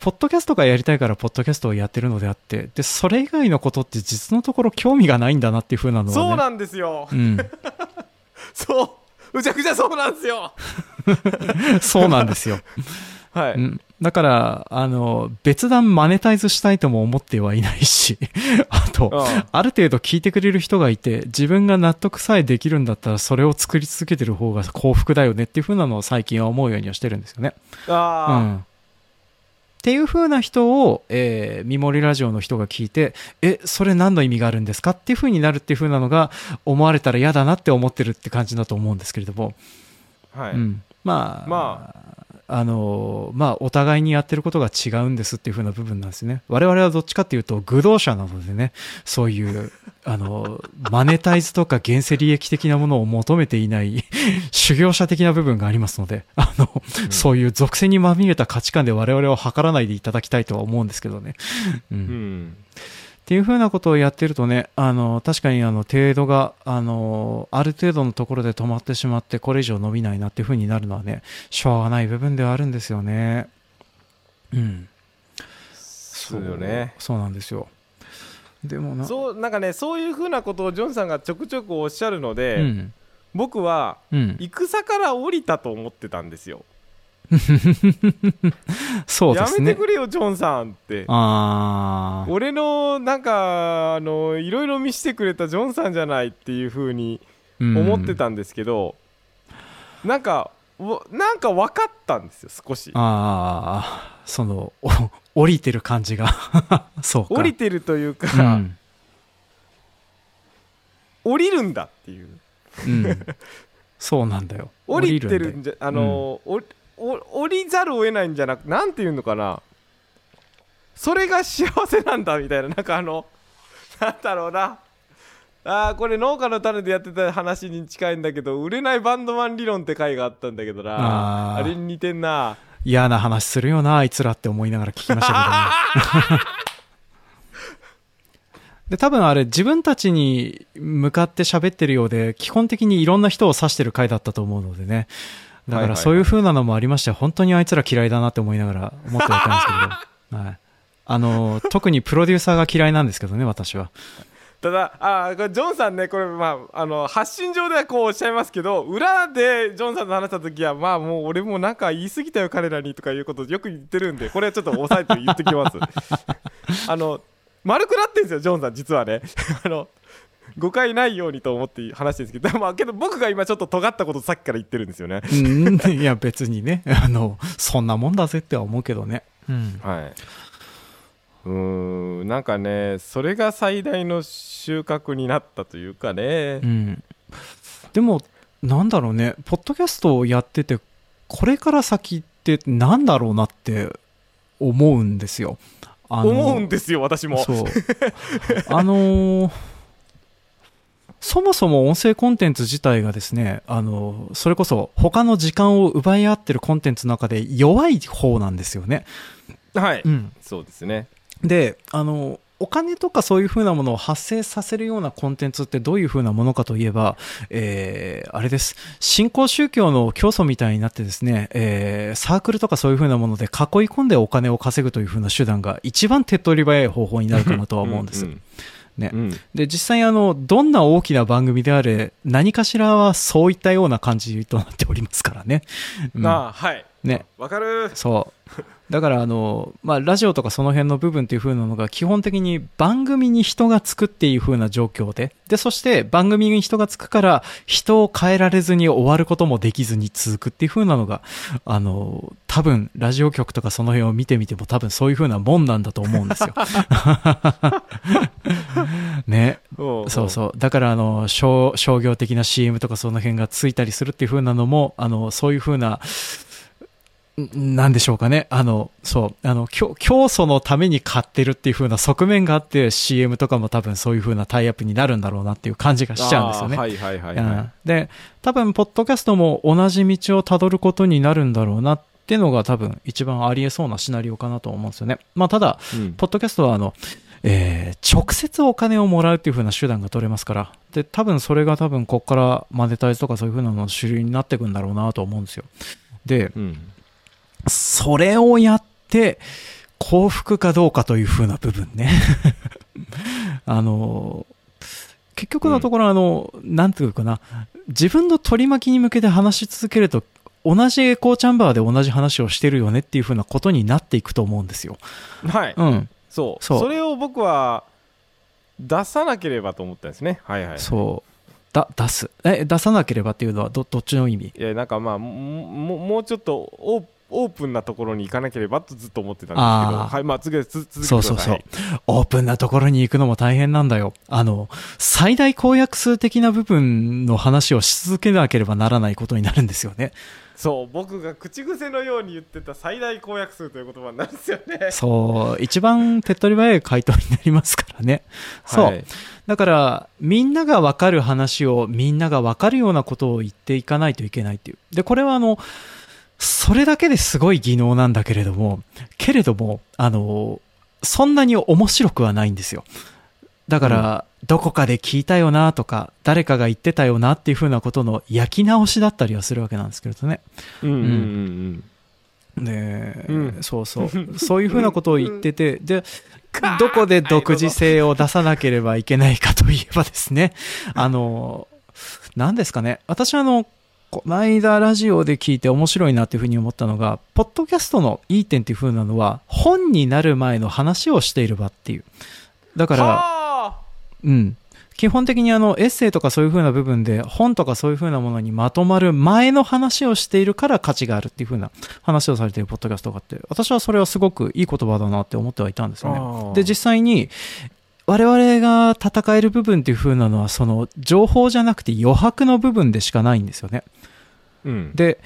ポッドキャストがやりたいから、ポッドキャストをやってるのであって、で、それ以外のことって実のところ興味がないんだなっていう風なのは、ね。そうなんですよ。うん。そう。むちゃくちゃそうなんですよ。そうなんですよ。はい。うん。だから、あの、別段マネタイズしたいとも思ってはいないし、あと、うんある程度聞いてくれる人がいて、自分が納得さえできるんだったら、それを作り続けてる方が幸福だよねっていう風なのを最近は思うようにはしてるんですよね。うあん。っていう風な人を、えー、見守りラジオの人が聞いて、え、それ何の意味があるんですかっていう風になるっていう風なのが思われたら嫌だなって思ってるって感じだと思うんですけれども、あ。はい。うん。まあ、まあの、まあ、お互いにやってることが違うんですっていう風な部分なんですね。我々はどっちかっていうと、愚道者なのでね、そういう、あの、マネタイズとか現世利益的なものを求めていない、修行者的な部分がありますので、あの、そういう属性にまみれた価値観で我々を測らないでいただきたいとは思うんですけどね。うんうん。っていうふうなことをやってるとね、あの、確かにあの、程度が、あの、ある程度のところで止まってしまって、これ以上伸びないなっていうふうになるのはね、しょうがない部分ではあるんですよね。うん。そうよね。そうなんですよ。でもな、そう、なんかね、そういうふうなことをジョンさんがちょくちょくおっしゃるので、うん。僕はうん。戦から降りたと思ってたんですよ。そうですね。やめてくれよ、ジョンさんって。あー。俺のなんかあのいろいろ見せてくれたジョンさんじゃないっていう風にうん思ってたんですけど、なんかわなんか分かったんですよ少しああ、その、お降りてる感じが。そうか。降りてるというか、うん。降りるんだっていううん。そうなんだよ。降りてるんじゃあの、おお降りざるを得ないんじゃなくなんていうのかな。それが幸せなんだみたいななんかあの なんだろうな。あーこれ農家の種でやってた話に近いんだけど売れないバンドマン理論って回があったんだけどな。あれに似てんな。嫌な話するよな、あいつらって思いながら聞きましたけどね。で、多分あれ自分たちに向かって喋ってるようで、基本的にいろんな人を指してる回だったと思うのでね。だからそういう風なのもありまして、本当にあいつら嫌いだなって思いながら思ってはいたんですけど。はい。あの、特にプロデューサーが嫌いなんですけどね、私は。ただあジョンさんねこれまああの発信上ではこうおっしゃいますけど裏でジョンさんと話した時はまあもう俺もなんか言い過ぎたよ彼らにとかいうことよく言ってるんでこれはちょっと抑えて言ってきますあの丸くなってんですよジョンさん実はね あの 誤解ないようにと思って話してるんですけど まあけど僕が今ちょっと尖ったことさっきから言ってるんですよねうん、いや別にね、あの、そんなもんだぜっては思うけどね。うん。はいうーんなんかねそれが最大の収穫になったというかねうん。でも、なんだろうね、ポッドキャストをやってて、これから先ってなんだろうなって思うんですよ。思うんですよ私もそう。あのーそもそも音声コンテンツ自体がですね、あの、それこそ他の時間を奪い合ってるコンテンツの中で弱い方なんですよね。はい、うん。そうですねで、あの、お金とかそういう風なものを発生させるようなコンテンツってどういう風なものかといえば、えー、あれです。新興宗教の教祖みたいになってですね、えー、サークルとかそういう風なもので囲い込んでお金を稼ぐという風な手段が一番手っ取り早い方法になるかなとは思うんです。んねう。んで、実際あの、どんな大きな番組であれ、何かしらはそういったような感じとなっておりますからね。うんああはいね。わかるそう。だからあの、まあ、ラジオとかその辺の部分っていう風なのが基本的に番組に人がつくっていう風な状況で、で、そして番組に人がつくから人を変えられずに終わることもできずに続くっていう風なのが、あの、多分ラジオ局とかその辺を見てみても多分そういう風なもんなんだと思うんですよ。ね。そうそう。だから、あの、商、商業的な CM とかその辺がついたりするっていう風なのも、あの、そういう風な、んなんでしょうかね。あの、そう、あの、教教祖のために買ってるっていう風な側面があって CM とかも多分そういう風なタイアップになるんだろうなっていう感じがしちゃうんですよね。ああはいはいはい、うんはで、多分、ポッドキャストも同じ道をたどることになるんだろうなっていうのが多分一番ありえそうなシナリオかなと思うんですよね。まあ、ただ、い、うんポッドキャストはあの、えー直接お金をもらうっていう風な手段が取れますから。で、多分それが多分こっからマネタイズとかそういう風なのの主流になっていくんだろうなと思うんですよ。で、うんそれをやって幸福かどうかという風な部分ね。あの、結局のところあの、なんていうかな、自分の取り巻きに向けて話し続けると、同じエコーチャンバーで同じ話をしてるよねっていう風なことになっていくと思うんですよ。はい、うん。そうそうそれを僕は出さなければと思ったんですねはいはいそう。だ、出す。え、出さなければっていうのはど、どっちの意味？いやなんかまあもももうちょっとオーオープンなところに行かなければとずっと思ってたんですけどはいまあ続けてくそうそうそう。オープンなところに行くのも大変なんだよ。あの、最大公約数的な部分の話をし続けなければならないことになるんですよね。そう僕が口癖のように言ってた最大公約数という言葉になるんですよね そう、一番手っ取り早い回答になりますからね。そう。はいだから、みんながわかる話をみんながわかるようなことを言っていかないといけないっていう。で、これはあの、それだけですごい技能なんだけれども、けれども、あの、そんなに面白くはないんですよ。だから、どこかで聞いたよなとか、誰かが言ってたよなっていう風なことの焼き直しだったりはするわけなんですけれどね。うんうんうんで、うんそうそう。そういうふうなことを言ってて、で、どこで独自性を出さなければいけないかといえばですね、あの、何ですかね。私はあの、この間ラジオで聞いて面白いなっていうふうに思ったのが、ポッドキャストのいい点っていうふうなのは、本になる前の話をしている場っていう。だから、はあうん。基本的にあの、エッセイとかそういう風な部分で、本とかそういう風なものにまとまる前の話をしているから価値があるっていう風な話をされているポッドキャストがあって、私はそれはすごくいい言葉だなって思ってはいたんですよね。で、実際に、我々が戦える部分っていう風なのは、その、情報じゃなくて余白の部分でしかないんですよね。で、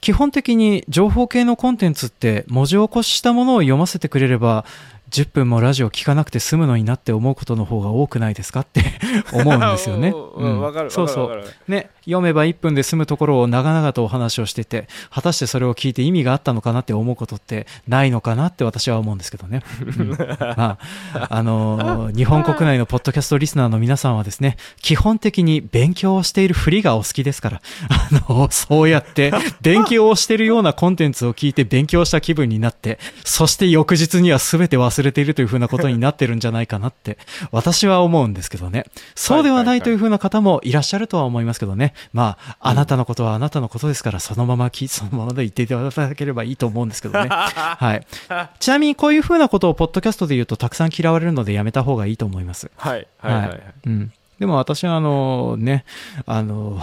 基本的に情報系のコンテンツって文字起こししたものを読ませてくれれば、10分もラジオ聞かなくて済むのになって思うことの方が多くないですかって 思うんですよね。うん。わかるそうそう。ね、読めば1分で済むところを長々とお話をしてて、果たしてそれを聞いて意味があったのかなって思うことってないのかなって私は思うんですけどね。うん。まあ、あのー日本国内のポッドキャストリスナーの皆さんはですね、基本的に勉強をしているふりがお好きですから、あのそうやって勉強をしているようなコンテンツを聞いて勉強した気分になって、そして翌日には全て忘れれているというふうなことになってるんじゃないかなって、私は思うんですけどね。そうではないというふうな方もいらっしゃるとは思いますけどね。まあ、あなたのことはあなたのことですから、そのままき、そのままで言っていただければいいと思うんですけどね。はい。ちなみにこういうふうなことをポッドキャストで言うとたくさん嫌われるのでやめた方がいいと思います。はいはいはいはい。うん。でも私はあのね、あの、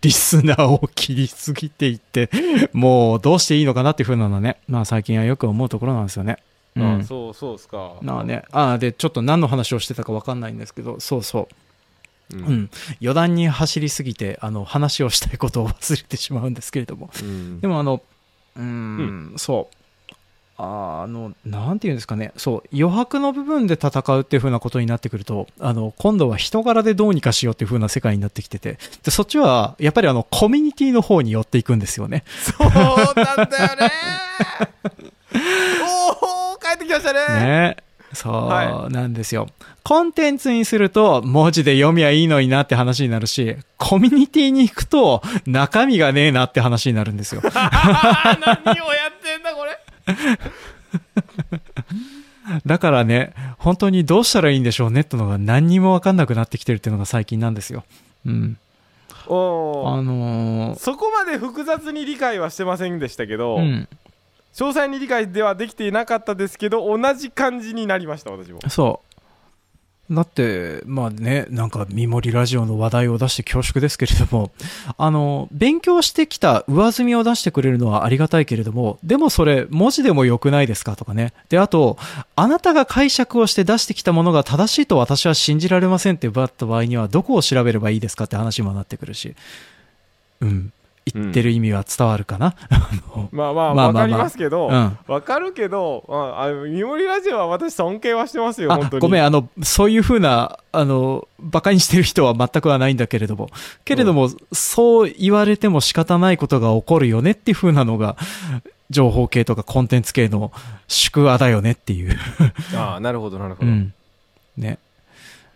リスナーを切りすぎていって、もうどうしていいのかなっていうふうなのはね、まあ最近はよく思うところなんですよね。うんあそうそうですか。まあね、ああ、で、ちょっと何の話をしてたかわかんないんですけど、そうそう。ううんん。余談に走りすぎて、あの、話をしたいことを忘れてしまうんですけれども。うんでもあの、うーん、そう。あの、なんていうんですかね。そう、余白の部分で戦うっていう風なことになってくると、あの、今度は人柄でどうにかしようっていう風な世界になってきてて、で、そっちは、やっぱりあの、コミュニティの方に寄っていくんですよね。そうなんだよね ってきましたねね。そう、はなんですよ。コンテンツにすると、文字で読みゃいいのになって話になるし、コミュニティに行くと、中身がねえなって話になるんですよ。あ 何をやってんだこれ だからね、本当にどうしたらいいんでしょうねってのが何にもわかんなくなってきてるっていうのが最近なんですよ。うん。おーあのーそこまで複雑に理解はしてませんでしたけど、うん。詳細に理解ではできていなかったですけど同じ感じになりました私もそう。だって、まあね、なんか、見守りラジオの話題を出して恐縮ですけれども、あの、勉強してきた上積みを出してくれるのはありがたいけれども、でもそれ、文字でも良くないですかとかね。で、あと、あなたが解釈をして出してきたものが正しいと私は信じられませんって奪った場合には、どこを調べればいいですかって話もなってくるし。うん。言ってる意味は伝わるかな、あのまあまあ わかりますけど、うん。わかるけど、あ、あ見守りラジオは私尊敬はしてますよあ本当に。ごめん、あの、そういうふうな、あの、馬鹿にしてる人は全くはないんだけれども、けれども、そう言われても仕方ないことが起こるよねっていうふうなのが、情報系とかコンテンツ系の宿話だよねっていう。あなるほどなるほど、うん。ね。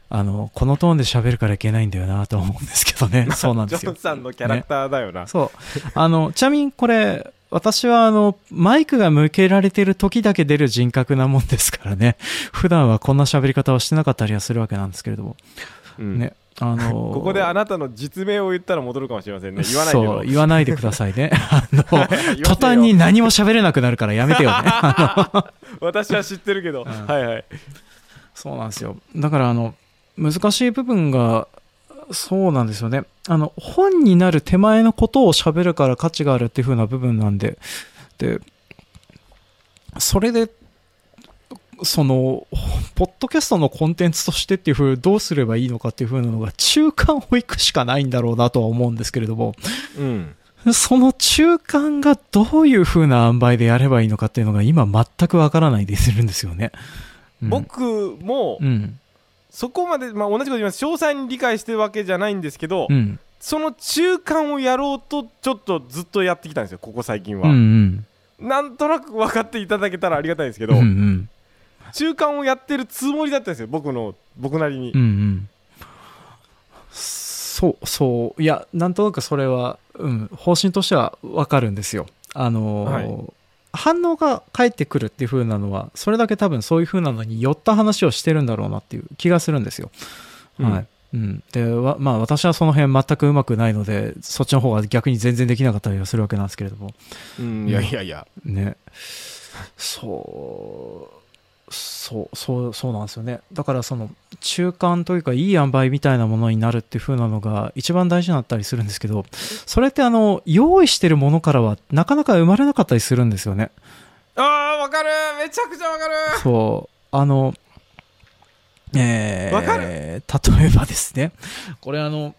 あの、このトーンで喋るからいけないんだよなと思うんですけどね。そうなんですよジョン。さんのキャラクターだよな、そう。あの、ちなみにこれ、私はあの、マイクが向けられてる時だけ出る人格なもんですからね。普段はこんな喋り方をしてなかったりはするわけなんですけれども。うんね。あの ここであなたの実名を言ったら戻るかもしれませんね言わないけどそう、言わないでくださいね。あの、途端に何も喋れなくなるからやめてよね。私は知ってるけど、んはいはいそうなんですよ。だからあの、難しい部分が、そうなんですよね。あの、本になる手前のことを喋るから価値があるっていう風な部分なんで、で、それで、その、ポッドキャストのコンテンツとしてっていう風どうすればいいのかっていう風なのが中間を行くしかないんだろうなとは思うんですけれども、うんその中間がどういう風な塩梅でやればいいのかっていうのが今全くわからないでするんですよね。うん、僕もうん。そこまで、まあ、同じこと言います詳細に理解してるわけじゃないんですけど、うん。その中間をやろうとちょっとずっとやってきたんですよここ最近は、うんうん。なんとなく分かっていただけたらありがたいんですけうど、んうん。中間をやってるつもりだったんですよ僕の僕なりに、うんうん。そう、そう。いや、なんとなくそれは、うん、方針としてはわかるんですよ。あのーはい反応が返ってくるっていう風なのは、それだけ多分そういう風なのに寄った話をしてるんだろうなっていう気がするんですよ。うんはい。うん。で、わまあ私はその辺全くうまくないので、そっちの方が逆に全然できなかったりはするわけなんですけれども。うんいやいやいやね。そう、そう、そう、そうなんですよね。だからその中間というかいい塩梅みたいなものになるっていう風なのが一番大事になったりするんですけど、それってあの、用意してるものからはなかなか生まれなかったりするんですよね。あーわかる。めちゃくちゃわかる。そう、あの、えー、例えばですね、これあの、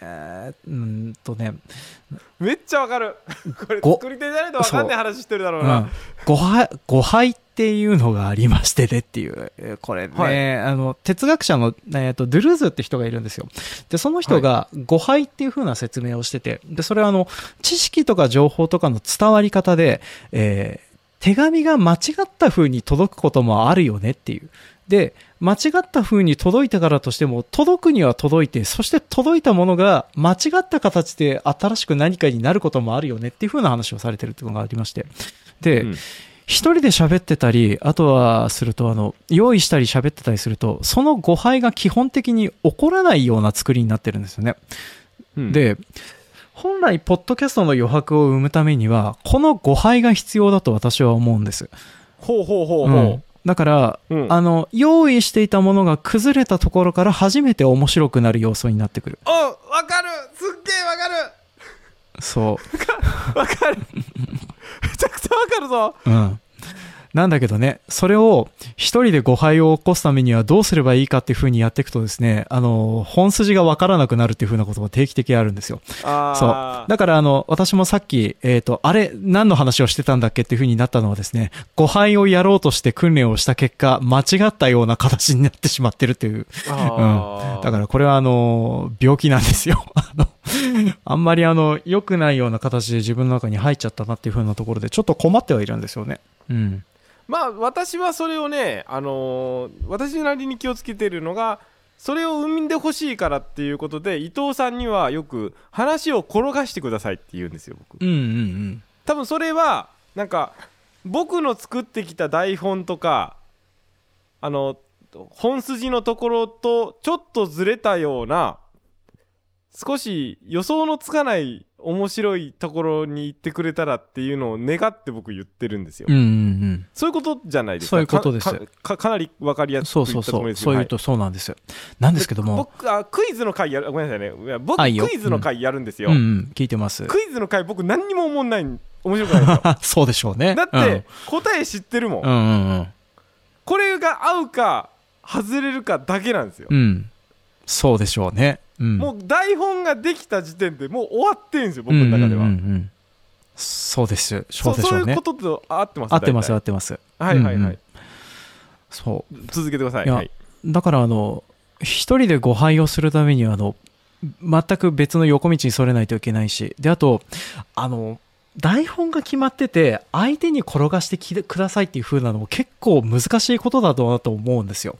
えー、うーんとね、めっちゃわかるこれご作り手じゃないとわかんない話してるだろううんな、誤配、っていうのがありましてねっていう、えーこれね、はいあの、哲学者の、えーと、ドゥルーズって人がいるんですよ。で、その人が誤配っていう風な説明をしてて、で、それはあの、知識とか情報とかの伝わり方で、えー手紙が間違った風に届くこともあるよねっていう。で、間違った風に届いたからとしても、届くには届いて、そして届いたものが間違った形で新しく何かになることもあるよねっていう風な話をされてるっていうのがありまして。で、うん一人で喋ってたり、あとはすると、あの、用意したり喋ってたりすると、その誤配が基本的に起こらないような作りになってるんですよね。うん、で、本来、ポッドキャストの余白を生むためには、この誤配が必要だと私は思うんです。ほうほうほうほう。うんだから、うんあの、用意していたものが崩れたところから初めて面白くなる要素になってくる。あわかるすっげえわかるそう。わかる めちゃくちゃわかるぞうん。なんだけどね、それを一人で誤配を起こすためにはどうすればいいかっていう風にやっていくとですね、あの、本筋がわからなくなるっていう風なことが定期的にあるんですよ。そうあ。だからあの、私もさっき、えっ、と、あれ、何の話をしてたんだっけっていう風になったのはですね、誤配をやろうとして訓練をした結果、間違ったような形になってしまってるっていう。あーだからこれはあの、病気なんですよ。あの、あんまりあの、良くないような形で自分の中に入っちゃったなっていう風なところで、ちょっと困ってはいるんですよね。うん。まあ私はそれをねあのー私なりに気をつけてるのがそれを生んでほしいからっていうことで伊藤さんにはよく話を転がしてくださいって言うんですよ僕うんうんうん。多分それはなんか僕の作ってきた台本とかあの本筋のところとちょっとずれたような少し予想のつかない面白いところに行ってくれたらっていうのを願って僕言ってるんですよ、うんうんうん。そういうことじゃないですかそういうことですかかかなり分かりやすく言そうそうそう。そういうとそうなんですよ。なんですけども、僕あクイズの回やるごめんなさいね僕クイズの回やるんですよ、うんうん、聞いてます。クイズの回僕何にも思んない面白くないんですよ そうでしょうね。だって、答え知ってるもん、うん、うんうんうん。これが合うか外れるかだけなんですよ、うん。そうでしょうね。うん。もう台本ができた時点でもう終わってんですよ僕の中では、うんうんうんうんそうです。そそううでしょうねそういうこ。とと合ってます合ってます、合大ってます。体はいはいはい、うんうんそう。続けてくださいはいだからあの一人で誤配をするためにはあの全く別の横道にそれないといけないしであとあの台本が決まってて相手に転がしてきてくださいっていう風なのも結構難しいことだと思うんですよ。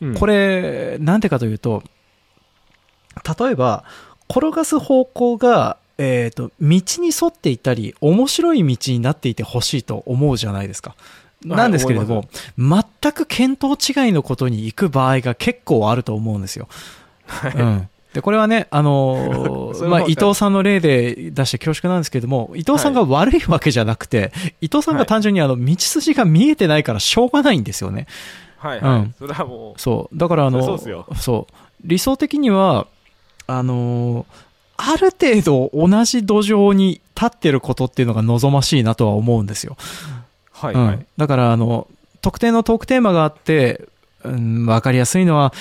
うんこれなんでかというと例えば転がす方向がえっ、と道に沿っていたり面白い道になっていてほしいと思うじゃないですか。なんですけれども、全く見当違いのことに行く場合が結構あると思うんですよ。うん。で、これはね、あのー まあ、伊藤さんの例で出して恐縮なんですけども、伊藤さんが悪いわけじゃなくて、伊藤さんが単純にあの、道筋が見えてないからしょうがないんですよね。はいはい、うんそれはもうそう。だからあの、そう理想的には、あのーある程度同じ土壌に立ってることっていうのが望ましいなとは思うんですよ。はいはい、うん、だからあの特定のトークテーマがあって、うん、分かりやすいのは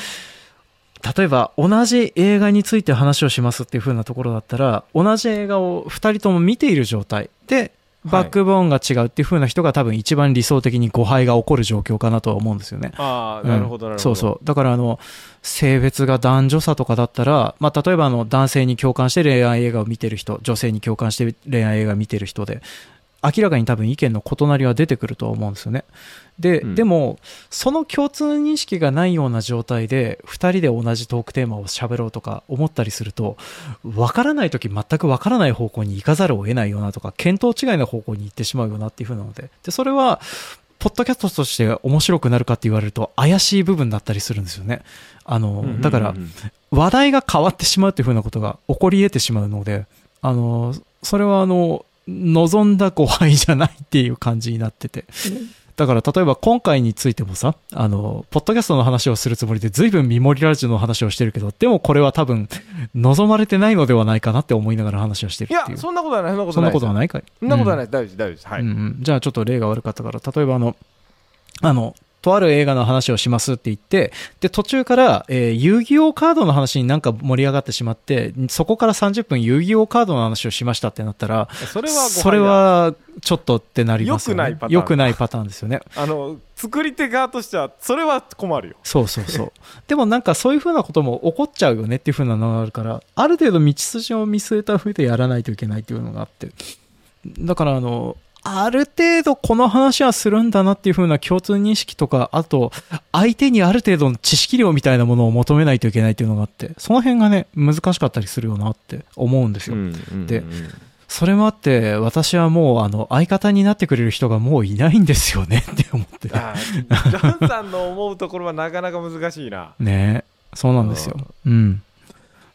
例えば同じ映画について話をしますっていう風なところだったら同じ映画を2人とも見ている状態。でバックボーンが違うっていう風な人が多分一番理想的に誤配が起こる状況かなとは思うんですよね。ああうんなるほどなるほど、そうそう。だからあの性別が男女差とかだったら、まあ、例えばあの男性に共感して恋愛映画を見てる人女性に共感して恋愛映画を見てる人で明らかに多分意見の異なりは出てくるとは思うんですよね。で,、うん。でもその共通認識がないような状態で2人で同じトークテーマを喋ろうとか思ったりすると分からない時全く分からない方向に行かざるを得ないよなとか見当違いな方向に行ってしまうよなっていう風なので。でそれはポッドキャストとして面白くなるかって言われると怪しい部分だったりするんですよね。あの、だから話題が変わってしまうというふうなことが起こり得てしまうので、あの、それはあの、望んだ誤配じゃないっていう感じになってて。だから例えば今回についてもさ、あの、ポッドキャストの話をするつもりで随分ミモリラジオの話をしてるけど、でもこれは多分望まれてないのではないかなって思いながら話をしてるいっていう。やそんなことはないそんなことそんなないことはないかい？そんなことはい。ない、大丈夫大丈夫です。はい、うんうん、じゃあちょっと例が悪かったから、例えばあの、あの、とある映画の話をしますって言って、で、途中から、えー遊戯王カードの話になんか盛り上がってしまって、そこから30分遊戯王カードの話をしましたってなったら、それはそれはちょっとってなりますよね。良くないパターン良くないパターンですよね。あの作り手側としてはそれは困るよそうそうそう。でもなんかそういうふうなことも起こっちゃうよねっていうふうなのがあるから、ある程度道筋を見据えた風でやらないといけないっていうのがあって。だからあの、ある程度この話はするんだなっていう風な共通認識とか、あと、相手にある程度の知識量みたいなものを求めないといけないっていうのがあって、その辺がね、難しかったりするよなって思うんですよ。でそれもあって、私はもう、あの、相方になってくれる人がもういないんですよねって思って。あージョンさんの思うところはなかなか難しいな。ねそうなんですよ。うん。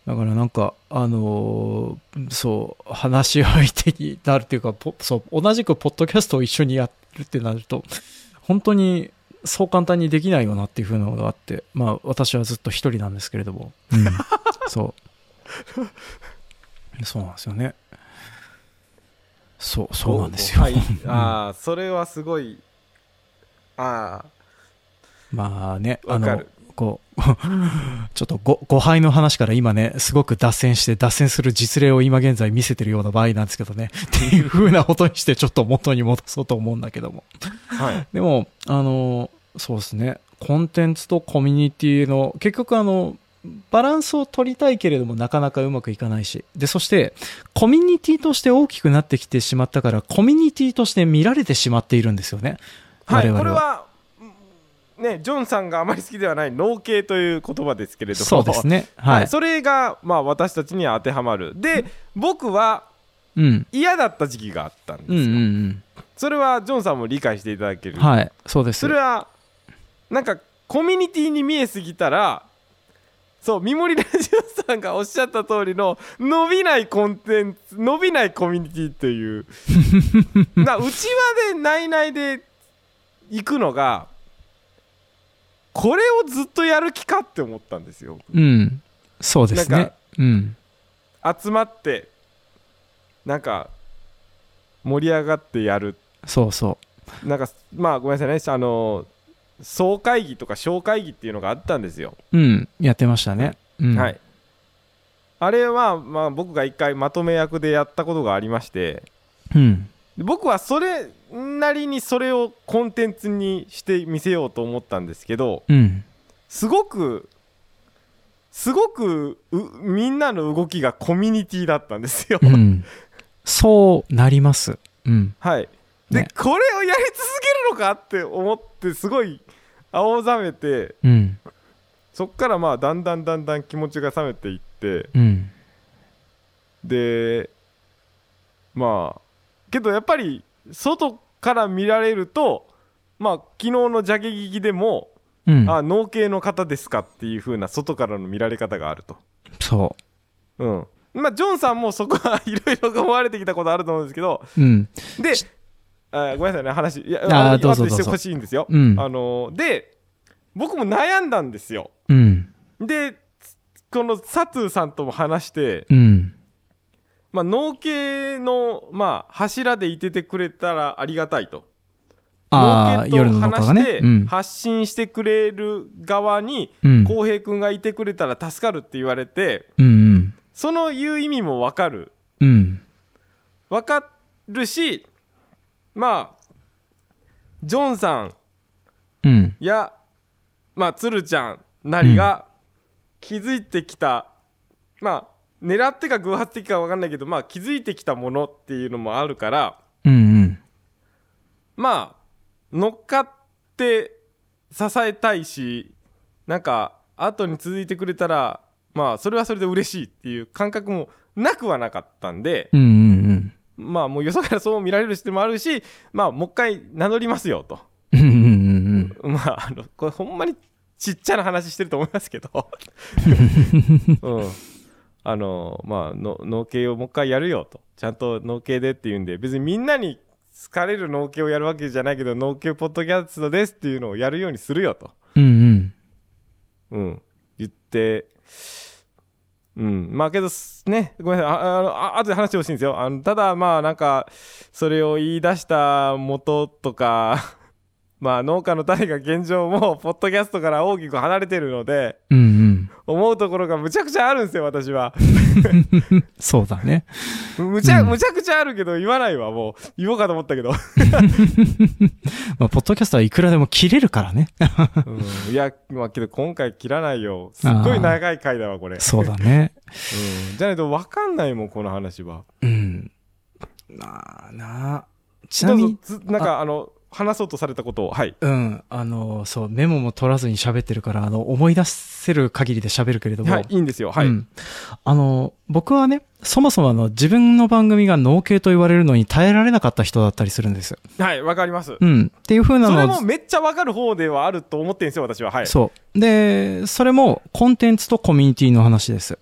だからなんか、あのーそう、話し相手になるっていうか、ポそう、同じくポッドキャストを一緒にやるってなると、本当にそう簡単にできないよなっていうふうなのがあって、まあ私はずっと一人なんですけれども、うん、そう。そうなんですよね。そう、そうなんですよ。はい。ああ、それはすごい。あまあね、あのわかる、こう、ちょっとご誤配の話から今ね、すごく脱線して、脱線する実例を今現在見せてるような場合なんですけどね、っていう風なことにしてちょっと元に戻そうと思うんだけども。あ。はい。でも、あの、そうですね、コンテンツとコミュニティの、結局あの、バランスを取りたいけれどもなかなかうまくいかないし。で、そして、コミュニティとして大きくなってきてしまったから、コミュニティとして見られてしまっているんですよね。はい、我々これは、うんね、ジョンさんがあまり好きではない脳系という言葉ですけれども、そうですね。は、はいい。それが、まあ、私たちには当てはまる。で、僕はうん。嫌だった時期があったんですよ。うんうんうん。それはジョンさんも理解していただける。はい、そうです。それは、なんか、コミュニティに見えすぎたら、そう、三森ラジオさんがおっしゃった通りの、伸びないコンテンツ、伸びないコミュニティという、な内輪で内々で行くのが、これをずっとやる気かって思ったんですよ。うん。そうですねなんか。うん。集まって、なんか、盛り上がってやる。そうそなんか、まあ、ごめんなさいね、あの、総会議とか小会議っていうのがあったんですよ。う。うん。やってましたね。うん。はい。あれは、まあ、僕が一回まとめ役でやったことがありまして、うん。で僕はそれなりにそれをコンテンツにしてみせようと思ったんですけどうん。すごくすごくうみんなの動きがコミュニティだったんですよ、うん。そうなります。うん。はいで、ねこれをやり続けるのかって思ってすごい青ざめてうん。そっからまあだんだんだんだん気持ちが冷めていってうん。でまあけどやっぱり外から見られるとまあ昨日の邪気聞きでも、うん。あ農系の方ですかっていう風な外からの見られ方があるとそうんまあジョンさんもそこはいろいろ思われてきたことあると思うんですけどう。うん。であごめんなさいね話いやあーあのどうぞしてほしいんですよ、うんあので僕も悩んだんですようん。でこのサトゥーさんとも話してうん。まあ、農系の、まあ、柱でいててくれたらありがたいと。あ夜の農家がね。うん。て発信してくれる側にうん。浩平君がいてくれたら助かるって言われてうん。その言う意味も分かるうん。分かるしまあジョンさんうん。やまあ鶴ちゃんなりが気づいてきた、まあ狙ってか偶発的か分かんないけどまあ気づいてきたものっていうのもあるからうん。うん。まあ乗っかって支えたいしなんか後に続いてくれたらまあそれはそれで嬉しいっていう感覚もなくはなかったんでうん。うん。まあもうよそからそう見られる人もあるしまあもう一回名乗りますよとうん。うん。うん。まああのこれほんまにちっちゃな話してると思いますけど うんあのまあの農系をもう一回やるよと。ちゃんと農系でっていうんで別にみんなに好かれる農系をやるわけじゃないけど農系ポッドキャストですっていうのをやるようにするよと、うん。うん、言ってうん。まあけどすねごめんなさい。ああのあ後で話してほしいんですよ。あのただまあなんかそれを言い出した元とか まあ農家の種が現状もポッドキャストから大きく離れてるのでうん。うん。思うところがむちゃくちゃあるんですよ私はそうだね。むちゃ、うんむちゃくちゃあるけど言わないわもう言おうかと思ったけど、まあ、ポッドキャストはいくらでも切れるからね。うん、いやまあけど今回切らないよすっごい長い回だわこれ、そうだね。うん、じゃないと分かんないもんこの話はうん。なあ、なあ。ちなみに、なんかあの話そうとされたことをはい。うん、あの、そう、メモも取らずに喋ってるから、あの、思い出せる限りで喋るけれども、はいいいんですよ。はい、うん。あの、僕はね、そもそもあの、自分の番組が農系と言われるのに耐えられなかった人だったりするんです。よ。はいわかります、うん。っていう風なそれもめっちゃわかる方ではあると思ってるんですよ私は。はい。そう。で、それもコンテンツとコミュニティの話です。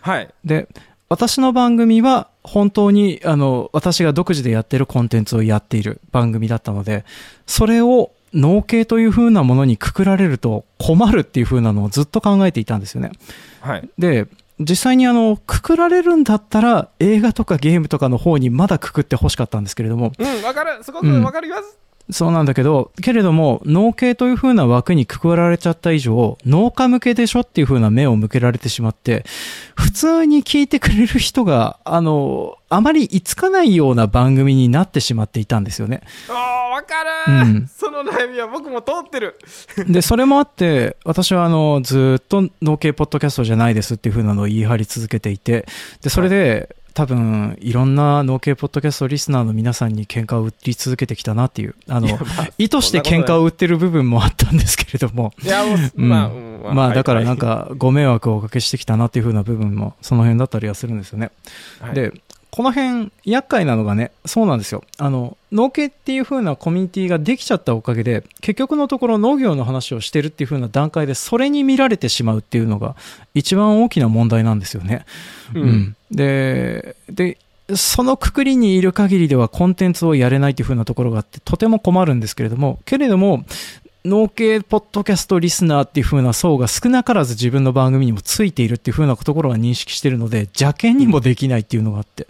はい。で、私の番組は本当に、あの、私が独自でやってるコンテンツをやっている番組だったので、それを農系という風なものにくくられると困るっていう風なのをずっと考えていたんですよね。はい。で、実際にあの、くくられるんだったら映画とかゲームとかの方にまだくくって欲しかったんですけれども、うんわかる。すごくうんわかります、そうなんだけど、けれども、農系という風な枠にくくられちゃった以上、農家向けでしょっていう風な目を向けられてしまって、普通に聞いてくれる人が、あの、あまり居つかないような番組になってしまっていたんですよね。ああわかる、うん。その悩みは僕も通ってる。で、それもあって、私はあの、ずっと農系ポッドキャストじゃないですっていう風なのを言い張り続けていて、で、それで、多分、いろんな農系ポッドキャストリスナーの皆さんに喧嘩を売り続けてきたなっていう、あの、意図して喧嘩を売ってる部分もあったんですけれども、い。やもう、うん。まあ、うんまあだからなん、はかご迷惑をおかけしてきたなっていう風な部分もその辺だったりはするんですよね。いはい、で、この辺厄介なのがね、そうなんですよ。あの、農系っていう風なコミュニティができちゃったおかげで、結局のところ農業の話をしてるっていう風な段階でそれに見られてしまうっていうのが一番大きな問題なんですよね。うんで、で、そのくくりにいる限りではコンテンツをやれないという風なところがあって、とても困るんですけれども、けれども、農系ポッドキャストリスナーっていう風な層が少なからず自分の番組にもついているっていう風なところは認識してるので、邪険にもできないっていうのがあって、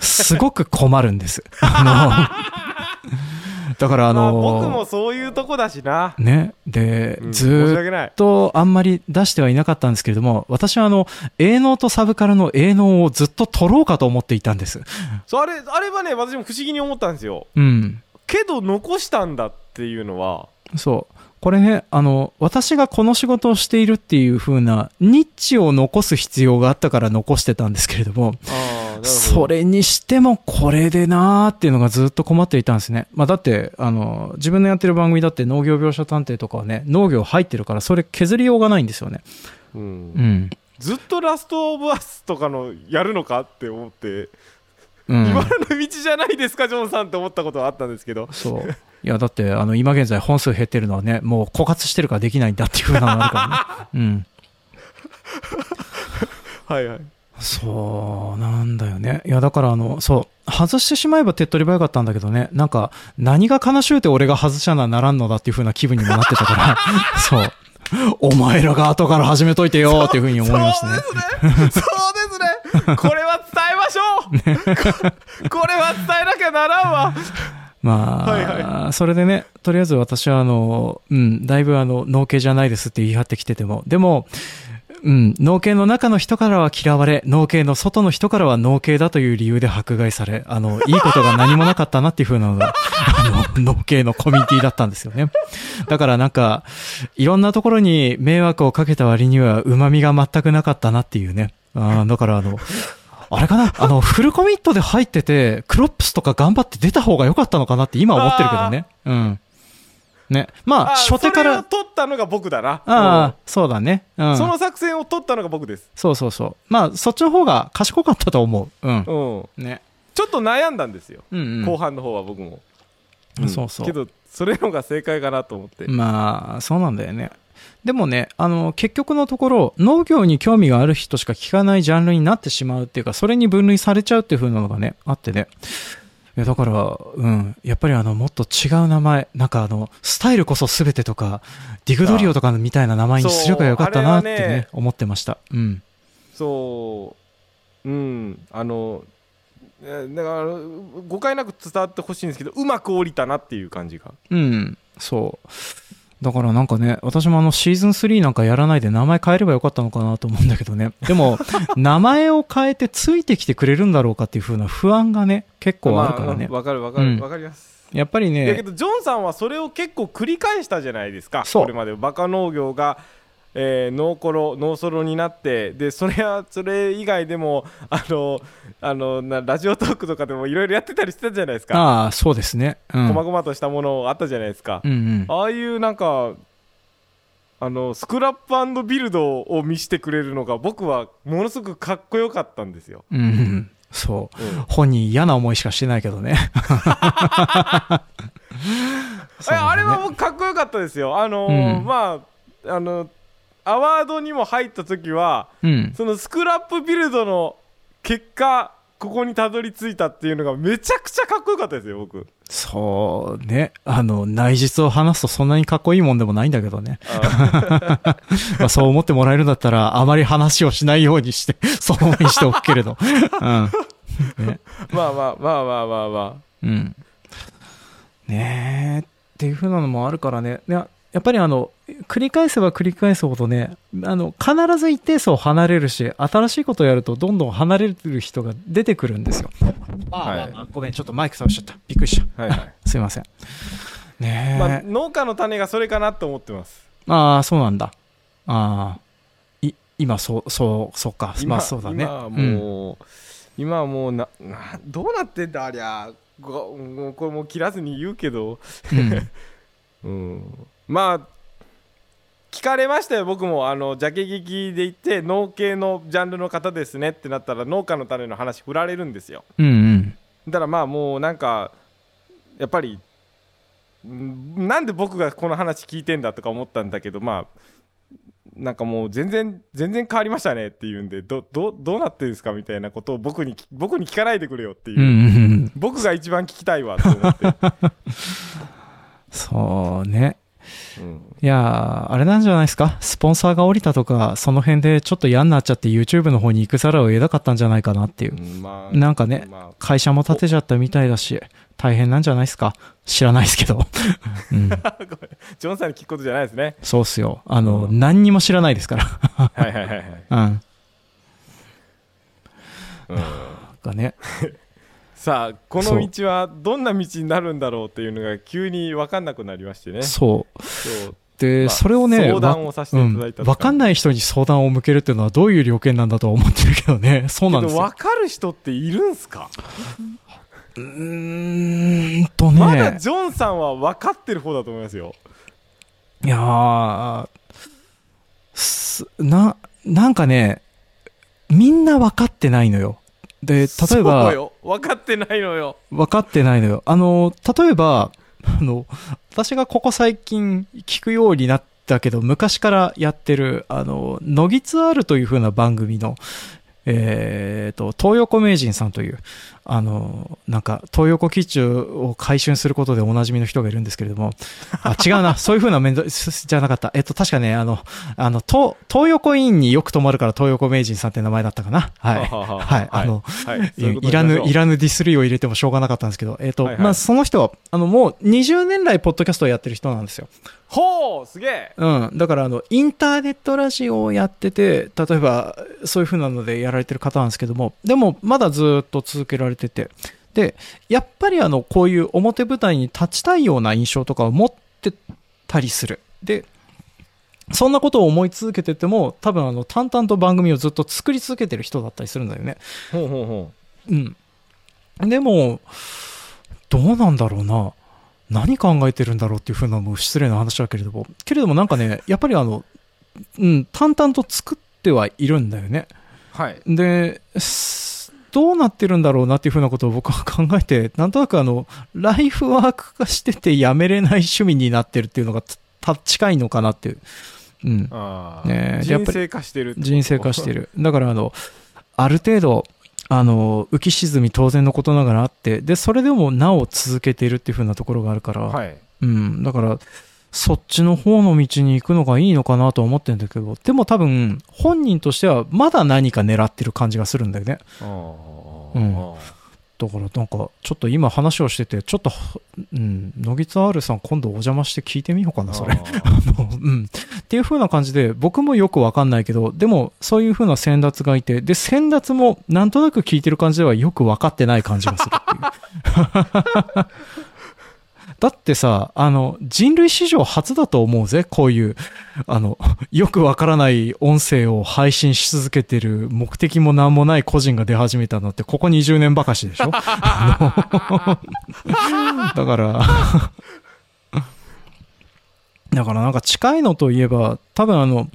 すごく困るんです。あの、だからあまあ、の、僕もそういうとこだしな、ね、で、うんずっとあんまり出してはいなかったんですけれども、私はあの、営農とサブからの営農をずっと取ろうかと思っていたんです。そうあれあれはね私も不思議に思ったんですようん。けど残したんだっていうのはそう。これね、あの、私がこの仕事をしているっていう風な、ニッチを残す必要があったから残してたんですけれども、ああそれにしてもこれでなーっていうのがずっと困っていたんですね。まあだって、あの、自分のやってる番組だって農業描写探偵とかはね、農業入ってるからそれ削りようがないんですよね。うんうん。ずっとラストオブアスとかのやるのかって思って、うん。今の道じゃないですかジョンさんって思ったことはあったんですけどそう。いや、だって、あの、今現在本数減ってるのはね、もう枯渇してるからできないんだっていうふうなのがあるからね。うん。はいはいそうなんだよね。いや、だからあの、そう、外してしまえば手っ取り早かったんだけどね、なんか、何が悲しゅうて俺が外しゃなならんのだっていう風な気分にもなってたから、そう。お前らが後から始めといてよっていう風に思いましたね。そうですねそうですねこれは伝えましょうこ これは伝えなきゃならんわまあ、はいそれでね、とりあえず私はあの、うん、だいぶあの、農系じゃないですって言い張ってきてても、でも、うん、農系の中の人からは嫌われ、農系の外の人からは農系だという理由で迫害され、あの、いいことが何もなかったなっていう風なのが、あの、農系のコミュニティだったんですよね。だからなんか、いろんなところに迷惑をかけた割には旨味が全くなかったなっていうね。あーだからあの、あれかな？あの、フルコミットで入ってて、クロップスとか頑張って出た方が良かったのかなって今思ってるけどね。うん。ね。まあ、あ初手から、それを取ったのが僕だなああ、そうだね。ううんん。その作戦を取ったのが僕ですそうそうそう。まあ、そっちの方が賢かったと思う。うん。うんね。ちょっと悩んだんですよ、うんうん。後半の方は僕も、そうそうけどそれのが正解かなと思って、まあ、そうなんだよね。でもね、あの、結局のところ、農業に興味がある人しか聞かないジャンルになってしまうっていうか、それに分類されちゃうっていう風なのがね、あってね。いや、だから、うん、やっぱりあの、もっと違う名前、なんかあの、スタイルこそ全てとか、ディグドリオとかみたいな名前にすればよかったなってね、ね思ってました。うん。そううんあのえだから誤解なく伝わってほしいんですけどうまく降りたなっていう感じがうん、そう。だからなんかね、私もあのシーズン3なんかやらないで名前変えればよかったのかなと思うんだけどね。でも、名前を変えてついてきてくれるんだろうかっていう風な不安がね、結構あるからねま。わかるわかるうんわかりますやっぱりだけね、どジョンさんはそれを結構繰り返したじゃないですかそれまでバカ農業がえーノーコロノーソロになってでそれはそれ以外でもあのあのなラジオトークとかでもいろいろやってたりしてたじゃないですかああ、そうですね。うん。こまごまとしたものあったじゃないですか、うんうん。ああいうなんかあのスクラップビルドを見せてくれるのが僕はものすごくかっこよかったんですよ、うんうん。そう。うん本人嫌な思いしかしてないけどね。あれは僕かっこよかったですよあの、うんまああのアワードにも入った時はうん。そのスクラップビルドの結果ここにたどり着いたっていうのがめちゃくちゃかっこよかったですよ僕そうね。あの、内実を話すとそんなにかっこいいもんでもないんだけどね。あ まあ、そう思ってもらえるんだったら、あまり話をしないようにして、そのままにしておくけれど。うん。ね。まあまあまあまあまあまうん。ねえ、っていう風なのもあるからね。いややっぱりあの、繰り返せば繰り返すほどね、あの、必ず一定数離れるし、新しいことをやるとどんどん離れる人が出てくるんですよ。あはいまあまあごめん、ちょっとマイク倒しちゃった。びっくりした。あはいはいすいません。ねえ。まあ農家の種がそれかなと思ってますああ、そうなんだ。ああ。い、今、そう、そう、そうか。今まあ、そうだね。今はうん。もう、今はもうななどうなってんだありゃごもうこれもう切らずに言うけどうん。うんまあ聞かれましたよ僕もあのジャケ劇で行って農系のジャンルの方ですねってなったら農家の種の話振られるんですようんうん。だからまあもうなんかやっぱりんなんで僕がこの話聞いてんだとか思ったんだけどまあなんかもう全然全然変わりましたねって言うんでどどどうなってるんですかみたいなことを僕に聞僕に聞かないでくれよっていう、うんうんうん。僕が一番聞きたいわと思って、そうね。うんいやー、あれなんじゃないですか？スポンサーが降りたとか、その辺でちょっと嫌になっちゃって YouTube の方に行くざるを得なかったんじゃないかなっていう。うんまあなんかねまあ会社も建てちゃったみたいだし、大変なんじゃないですか？知らないですけど。うん ジョンさんに聞くことじゃないですねそうっすよ。あの、うん何にも知らないですから。はいはいはいはい、うん。うんがね。さあこの道はどんな道になるんだろうっていうのが急に分かんなくなりましてねそう。そうで、まあそれをね、相談をさせていただいたうん、わかんない人に相談を向けるっていうのはどういう了見なんだとは思ってるけどね。そうなんですよ。分かる人っているんすか、うーんとまだね。ジョンさんは分かってる方だと思いますよいやーすな、なんかね、みんな分かってないのよ。で、例えば、よ分かってないのよ分かってないのよ。あの、例えば、あの、私がここ最近聞くようになったけど、昔からやってる、あの、ノギツアールという風な番組の、えっ、と、東横名人さんという、あの、なんか、東横基地を回収することでおなじみの人がいるんですけれども、あ、違うな、そういう風な面倒、すじゃなかった。えっと、確かね、あの、あの、東、東横インによく泊まるから東横名人さんって名前だったかな。はい。ははははい。あの、はいそういいらぬ、いららぬディスリーを入れてもしょうがなかったんですけど、えっ、と、はいはいまあ、その人は、あの、もう20年来、ポッドキャストをやってる人なんですよ。ほうすげえうん。だから、あの、インターネットラジオをやってて、例えば、そういう風なのでやられてる方なんですけども、でも、まだずっと続けられてて、で、やっぱりあの、こういう表舞台に立ちたいような印象とかを持ってたりする。で、そんなことを思い続けてても、多分あの、淡々と番組をずっと作り続けてる人だったりするんだよね。ほうほうほうん。でも、どうなんだろうな。何考えてるんだろうっていうふうなもう失礼な話だけれども。けれどもなんかね、やっぱりあの、うん、淡々と作ってはいるんだよね。うはいで、すどうなってるんだろうなっていうふうなことを僕は考えて、なんとなくあの、ライフワーク化しててやめれない趣味になってるっていうのがた近いのかなっていう。うん。ああ、ねえやっぱり人生化してる人生化してる。だからあの、ある程度、あの、浮き沈み当然のことながらあって、で、それでもなお続けているっていう風なところがあるから、はい。うん、だから、そっちの方の道に行くのがいいのかなとは思ってるんだけど、でも多分、本人としてはまだ何か狙ってる感じがするんだよね。あうん。あだからなんか、ちょっと今話をしてて、ちょっと、うん、野木津 R さん今度お邪魔して聞いてみようかな、それ。ああの うん。っていう風な感じで、僕もよくわかんないけど、でも、そういう風な先達がいて、で、先達もなんとなく聞いてる感じではよくわかってない感じがするっていう。だってさ、あの、人類史上初だと思うぜ、こういう、あの、よくわからない音声を配信し続けてる目的も何もない個人が出始めたのって、ここ20年ばかしでしょ？だから、だからなんか近いのといえば、多分あの、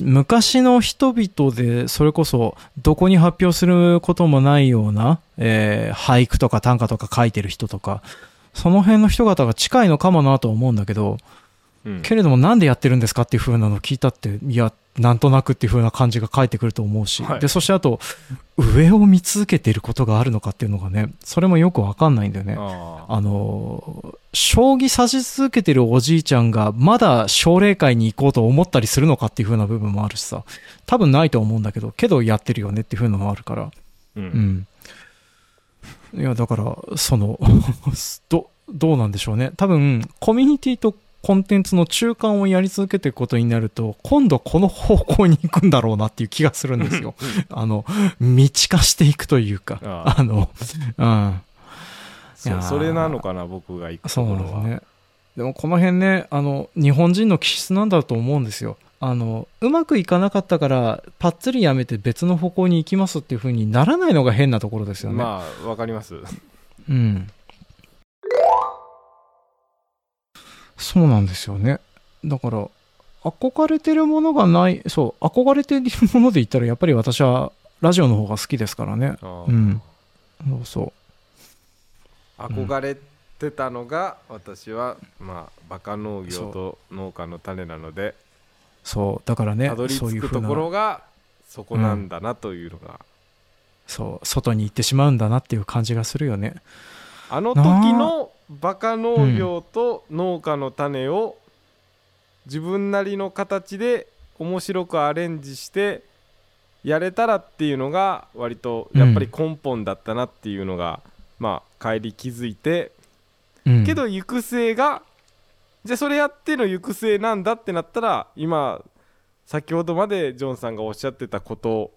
昔の人々でそれこそどこに発表することもないような、えー俳句とか短歌とか書いてる人とかその辺の人方が近いのかもなとは思うんだけどうん。けれどもなんでやってるんですかっていう風なのを聞いたっていやなんとなくっていう風な感じが返ってくると思うし、はい。でそしてあと上を見続けていることがあるのかっていうのがねそれもよくわかんないんだよね。ああの、将棋指し続けてるおじいちゃんが、まだ奨励会に行こうと思ったりするのかっていう風な部分もあるしさ、多分ないと思うんだけど、けどやってるよねっていう風なのもあるから、ううんん。いや、だから、その、ど、どうなんでしょうね。多分、コミュニティとコンテンツの中間をやり続けていくことになると、今度この方向に行くんだろうなっていう気がするんですよ。あの、道化していくというか、ああの、うん。いやーそうそれなのかな僕が行くそうところはなんですね。でもこの辺ね、あの、日本人の気質なんだと思うんですよ。あの、うまくいかなかったから、パッツリやめて別の方向に行きますっていう風にならないのが変なところですよね。まあわかりますうん。そうなんですよね。だから、憧れてるものがない、そう、憧れてるもので言ったら、やっぱり私はラジオの方が好きですからね。うん。そうそう。憧れてたのが私はまあバカ農業と農家の種なのでそう、だからねたど、りそういう風な。着くところがそこなんだなというのが。そう、外に行ってしまうんだなっていう感じがするよね。あの時のバカ農業と農家の種を自分なりの形で面白くアレンジしてやれたらっていうのが割とやっぱり根本だったなっていうのが、まあ帰り気づいて。うん、けど行く末がじゃあそれやっての行く末なんだってなったら今先ほどまでジョンさんがおっしゃってたこと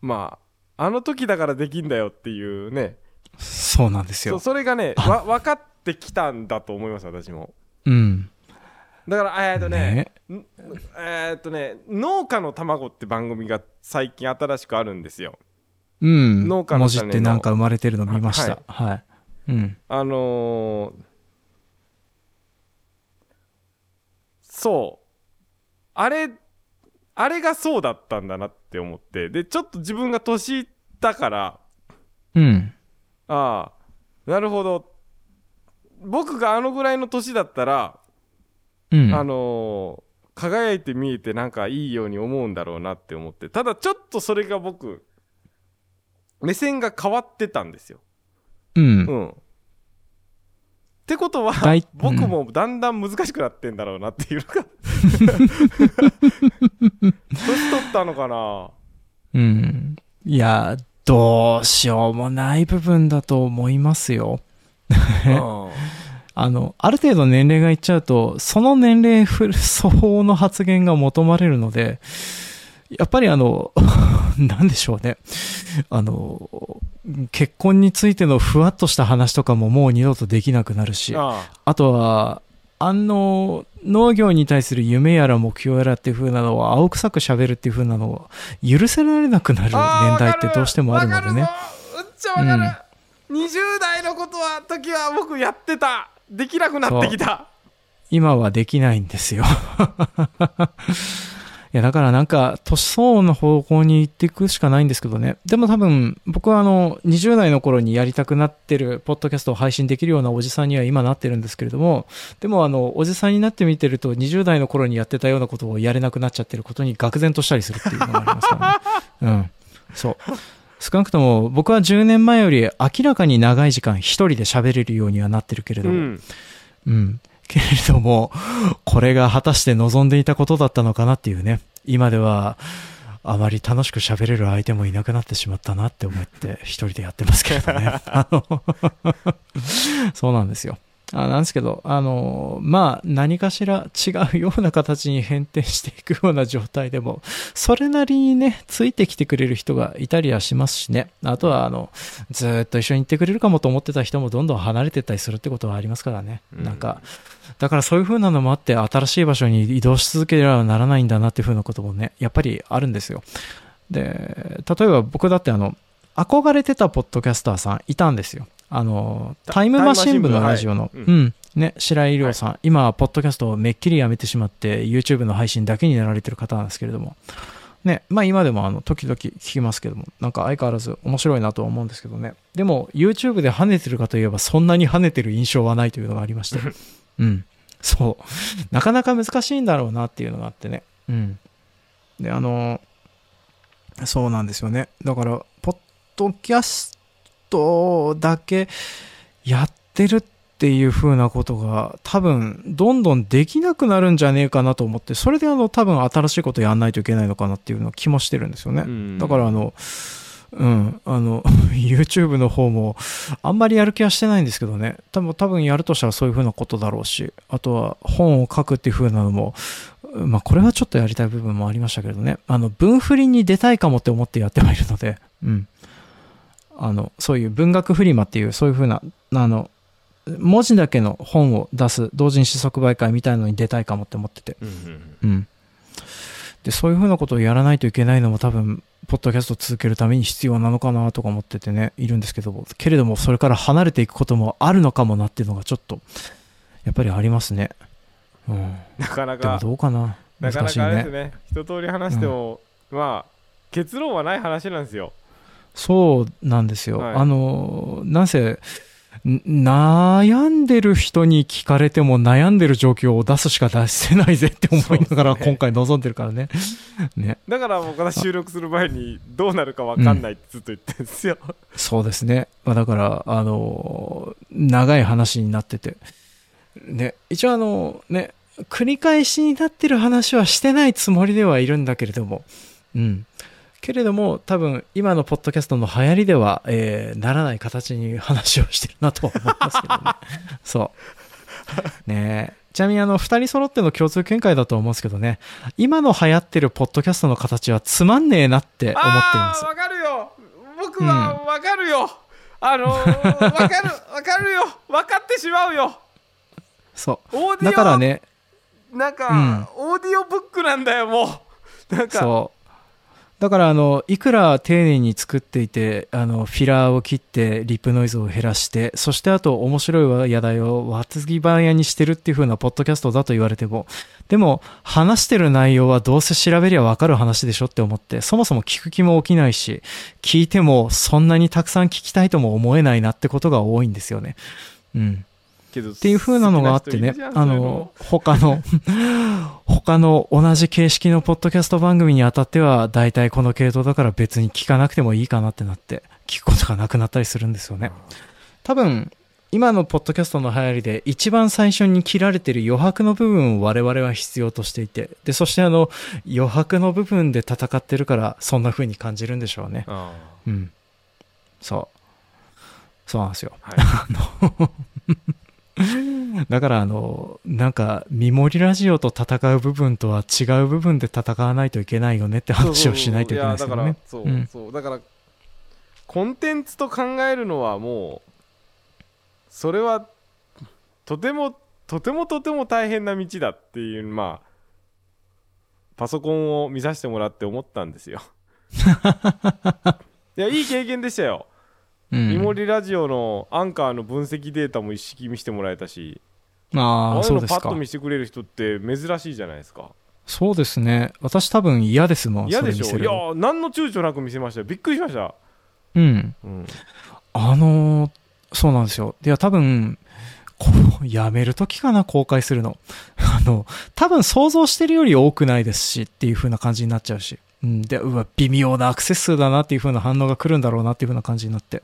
まああの時だからできんだよっていうねそうなんですよ。それがねわ分かってきたんだと思います私もうん。だからえーっとねねんえーっとね農家の卵って番組が最近新しくあるんですようん。農家の文字ってなんか生まれてるの見ました。はい。うん。あのーそうあれあれがそうだったんだなって思ってでちょっと自分が年いったからうん。ああなるほど僕があのぐらいの年だったら、うん。あのー輝いて見えてなんかいいように思うんだろうなって思ってただちょっとそれが僕目線が変わってたんですようん。うん。ってことは大僕もだんだん難しくなってんだろうなっていうのが 年取ったのかな？うん。いや、どうしようもない部分だと思いますよ。うん あの、ある程度年齢がいっちゃうと、その年齢相応の発言が求まれるので、やっぱりあの、なんでしょうね。あの、結婚についてのふわっとした話とかももう二度とできなくなるし、ああ。とは、あの、農業に対する夢やら目標やらっていう風なのを青臭く喋るっていう風なのを許せられなくなる年代ってどうしてもあるのでね。うっちゃわかる、20代のことは時は僕やってた。できなくなってきた。今はできないんですよ。いや、だからなんか、年相応の方向に行っていくしかないんですけどね。でも多分、僕はあの、20代の頃にやりたくなってる、ポッドキャストを配信できるようなおじさんには今なってるんですけれども、でもあの、おじさんになってみてると、20代の頃にやってたようなことをやれなくなっちゃってることに愕然としたりするっていうのがありますからね。うん。そう。少なくとも、僕は10年前より明らかに長い時間一人で喋れるようにはなってるけれども、うんうん。けれども、これが果たして望んでいたことだったのかなっていうね。今では、あまり楽しく喋れる相手もいなくなってしまったなって思って一人でやってますけれどね。あのそうなんですよ。あなんですけど、あの、まあ、何かしら違うような形に変転していくような状態でも、それなりにね、ついてきてくれる人がいたりはしますしね。あとは、あの、ずーっと一緒に行ってくれるかもと思ってた人もどんどん離れてったりするってことはありますからね。うんなんか、だからそういう風なのもあって、新しい場所に移動し続ければならないんだなっていう風なこともね、やっぱりあるんですよ。で、例えば僕だってあの、憧れてたポッドキャスターさんいたんですよ。あの、タタイムマシン部のラジオの、はいうん、ね、白井亮さん、今、ポッドキャストをめっきりやめてしまって、YouTube の配信だけになられてる方なんですけれども、ね、まあ今でもあの、時々聞きますけども、なんか相変わらず面白いなとは思うんですけどね。でも、YouTube で跳ねてるかといえば、そんなに跳ねてる印象はないというのがありまして、うん。そう。なかなか難しいんだろうなっていうのがあってね。うん。で、あの、そうなんですよね。だから、ポッドキャストだけやってるっていう風なことが多分どんどんできなくなるんじゃねえかなと思って、それであの多分新しいことやんないといけないのかなっていうの気もしてるんですよね。うんだからあの、うん、あの、YouTube の方も、あんまりやる気はしてないんですけどね。多分、多分やるとしたらそういう風なことだろうし、あとは本を書くっていう風なのも、まあこれはちょっとやりたい部分もありましたけどね。あの、文振りに出たいかもって思ってやってはいるので、うん。あの、そういう文学フリマっていう、そういう風な、あの、文字だけの本を出す同人誌即売会みたいのに出たいかもって思ってて。うんうんうん。で、そういうふうなことをやらないといけないのも多分、ポッドキャストを続けるために必要なのかなとか思っててね、いるんですけど、けれどもそれから離れていくこともあるのかもなっていうのがちょっと、やっぱりありますね。うん。なかなでもかどうかななかな難しいね。かあれですね一通り話しても、まあ結論はない話なんですよそうなんですよ。はいあの、なんせ、ん悩んでる人に聞かれても悩んでる状況を出すしか出せないぜって思いながら今回望んでるからね。ね。だから僕は収録する前にどうなるか分かんないってずっと言ってるんですよ、そうですね。まあ、だから、あの、長い話になってて。ね、一応あの、ね、繰り返しになってる話はしてないつもりではいるんだけれども、うん。けれども、多分、今のポッドキャストの流行りでは、えーならない形に話をしてるなとは思いますけどね。そう。ねちなみにあの、二人揃っての共通見解だと思うんですけどね、今の流行ってるポッドキャストの形はつまんねえなって思っていますああ。分かるよ僕は分かるよ、あのー、分かる分かるよ分かってしまうよそう。オーディオだからね、なんか、オーディオブックなんだよもうなんかそう。だから、あの、いくら丁寧に作っていて、あの、フィラーを切って、リップノイズを減らして、そしてあと、面白い話題をわつぎ番屋にしてるっていう風なポッドキャストだと言われても、でも、話してる内容はどうせ調べりゃわかる話でしょって思って、そもそも聞く気も起きないし、聞いてもそんなにたくさん聞きたいとも思えないなってことが多いんですよね。うん。っっていう風なのがあってね、あの、他の、他の同じ形式のポッドキャスト番組にあたっては、大体この系統だから別に聞かなくてもいいかなってなって、聞くことがなくなったりするんですよね。多分、今のポッドキャストの流行りで一番最初に切られてる余白の部分を我々は必要としていて、で、そしてあの、余白の部分で戦ってるから、そんな風に感じるんでしょうね。あうん。そう。そうなんですよ。はい だからあの、なんか、見守りラジオと戦う部分とは違う部分で戦わないといけないよねってあ話をしないといけないですよね。そうそうだからコンテンツと考えるのはもうそれはとてもとてもとても大変な道だっていうまあパソコンを見させてもらって思ったんですよ。いやいい経験でしたよ。うんイモリラジオのアンカーの分析データも一式見せてもらえたしああ、そうですかのパッと。見せてくれる人って珍しいじゃないですかそうですね。私多分嫌ですもん。嫌でしょ？いや何の躊躇なく見せましたよびっくりしました、うん。うん、あのーそうなんですよ。いや、多分、やめるときかな、公開するの。あの、多分想像してるより多くないですし、っていう風な感じになっちゃうし。うん、で、うわ、微妙なアクセス数だなっていう風な反応が来るんだろうなっていう風な感じになって、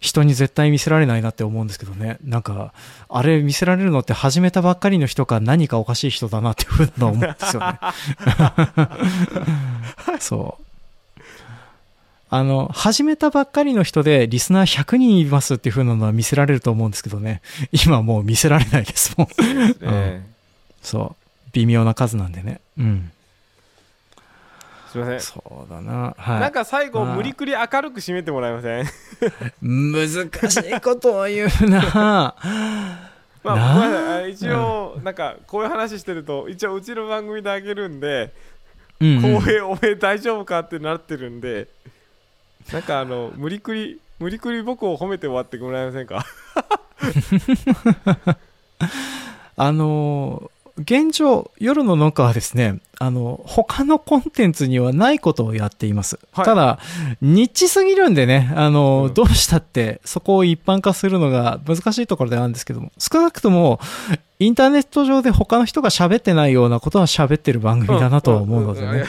人に絶対見せられないなって思うんですけどね。なんか、あれ見せられるのって始めたばっかりの人か何かおかしい人だなっていう風な思うんですよね。そう。あの、始めたばっかりの人でリスナー100人いますっていう風なのは見せられると思うんですけどね。今もう見せられないですもん。えそう。微妙な数なんでね。うん。すいません。そうだな。はい。なんか最後まあ無理くり明るく締めてもらえません？難しいことを言うな。まあなあ。ごめんなさいあ一応なんかこういう話してると一応うちの番組であげるんでうんうん。公平おめえ大丈夫かってなってるんでなんかあの無理くり無理くり僕を褒めて終わってもらえませんか？あの、現状、夜の農家はですね、あの、他のコンテンツにはないことをやっています。はいただ、ニッチすぎるんでね、あの、うんどうしたって、そこを一般化するのが難しいところではあるんですけども、少なくとも、インターネット上で他の人が喋ってないようなことは喋ってる番組だなとは思うのでね。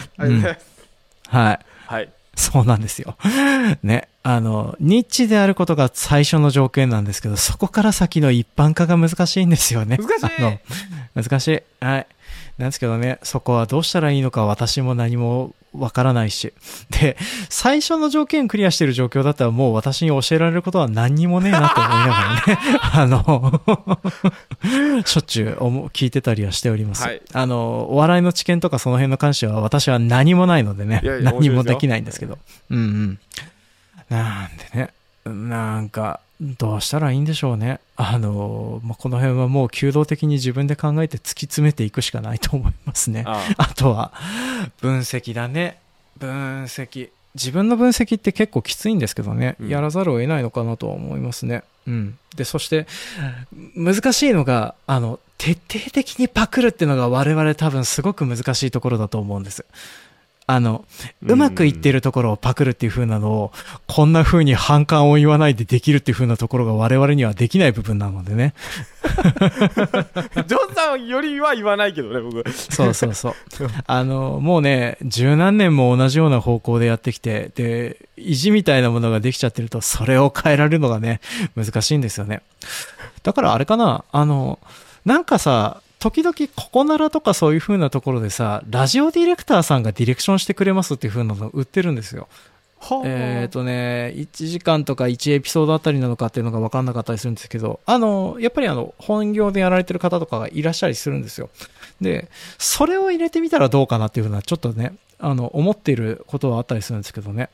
はい。はいそうなんですよ。ね。あの、ニッチであることが最初の条件なんですけど、そこから先の一般化が難しいんですよね。難しいあの難しい。はい。なんですけどね、そこはどうしたらいいのか私も何もわからないし。で、最初の条件クリアしてる状況だったらもう私に教えられることは何にもねえなと思いながらね、あの、しょっちゅう聞いてたりはしております。はいあの、お笑いの知見とかその辺の関しては私は何もないのでね、いやいや何もできないんですけど。うんうん。なんでね、なんか、どうしたらいいんでしょうね。あの、まあ、この辺はもう弓道的に自分で考えて突き詰めていくしかないと思いますね。ああとは、分析だね。分析。自分の分析って結構きついんですけどね、うんやらざるを得ないのかなとは思いますね。うん。で、そして、難しいのが、あの、徹底的にパクるっていうのが我々多分すごく難しいところだと思うんです。あの、うまくいってるところをパクるっていう風なのを、こんな風に反感を言わないでできるっていう風なところが我々にはできない部分なのでね。ジョンさんよりは言わないけどね僕そうそうそう。あの、もうね、十何年も同じような方向でやってきて、で、意地みたいなものができちゃってると、それを変えられるのがね、難しいんですよね。だからあれかな、あの、なんかさ、時々ここならとかそういう風なところでさ、ラジオディレクターさんがディレクションしてくれますっていう風なの売ってるんですよ。えっ、とね、1時間とか1エピソードあたりなのかっていうのが分かんなかったりするんですけど、あの、やっぱりあの、本業でやられてる方とかがいらっしゃりするんですよ。で、それを入れてみたらどうかなっていうふうな、ちょっとね、あの、思っていることはあったりするんですけどね。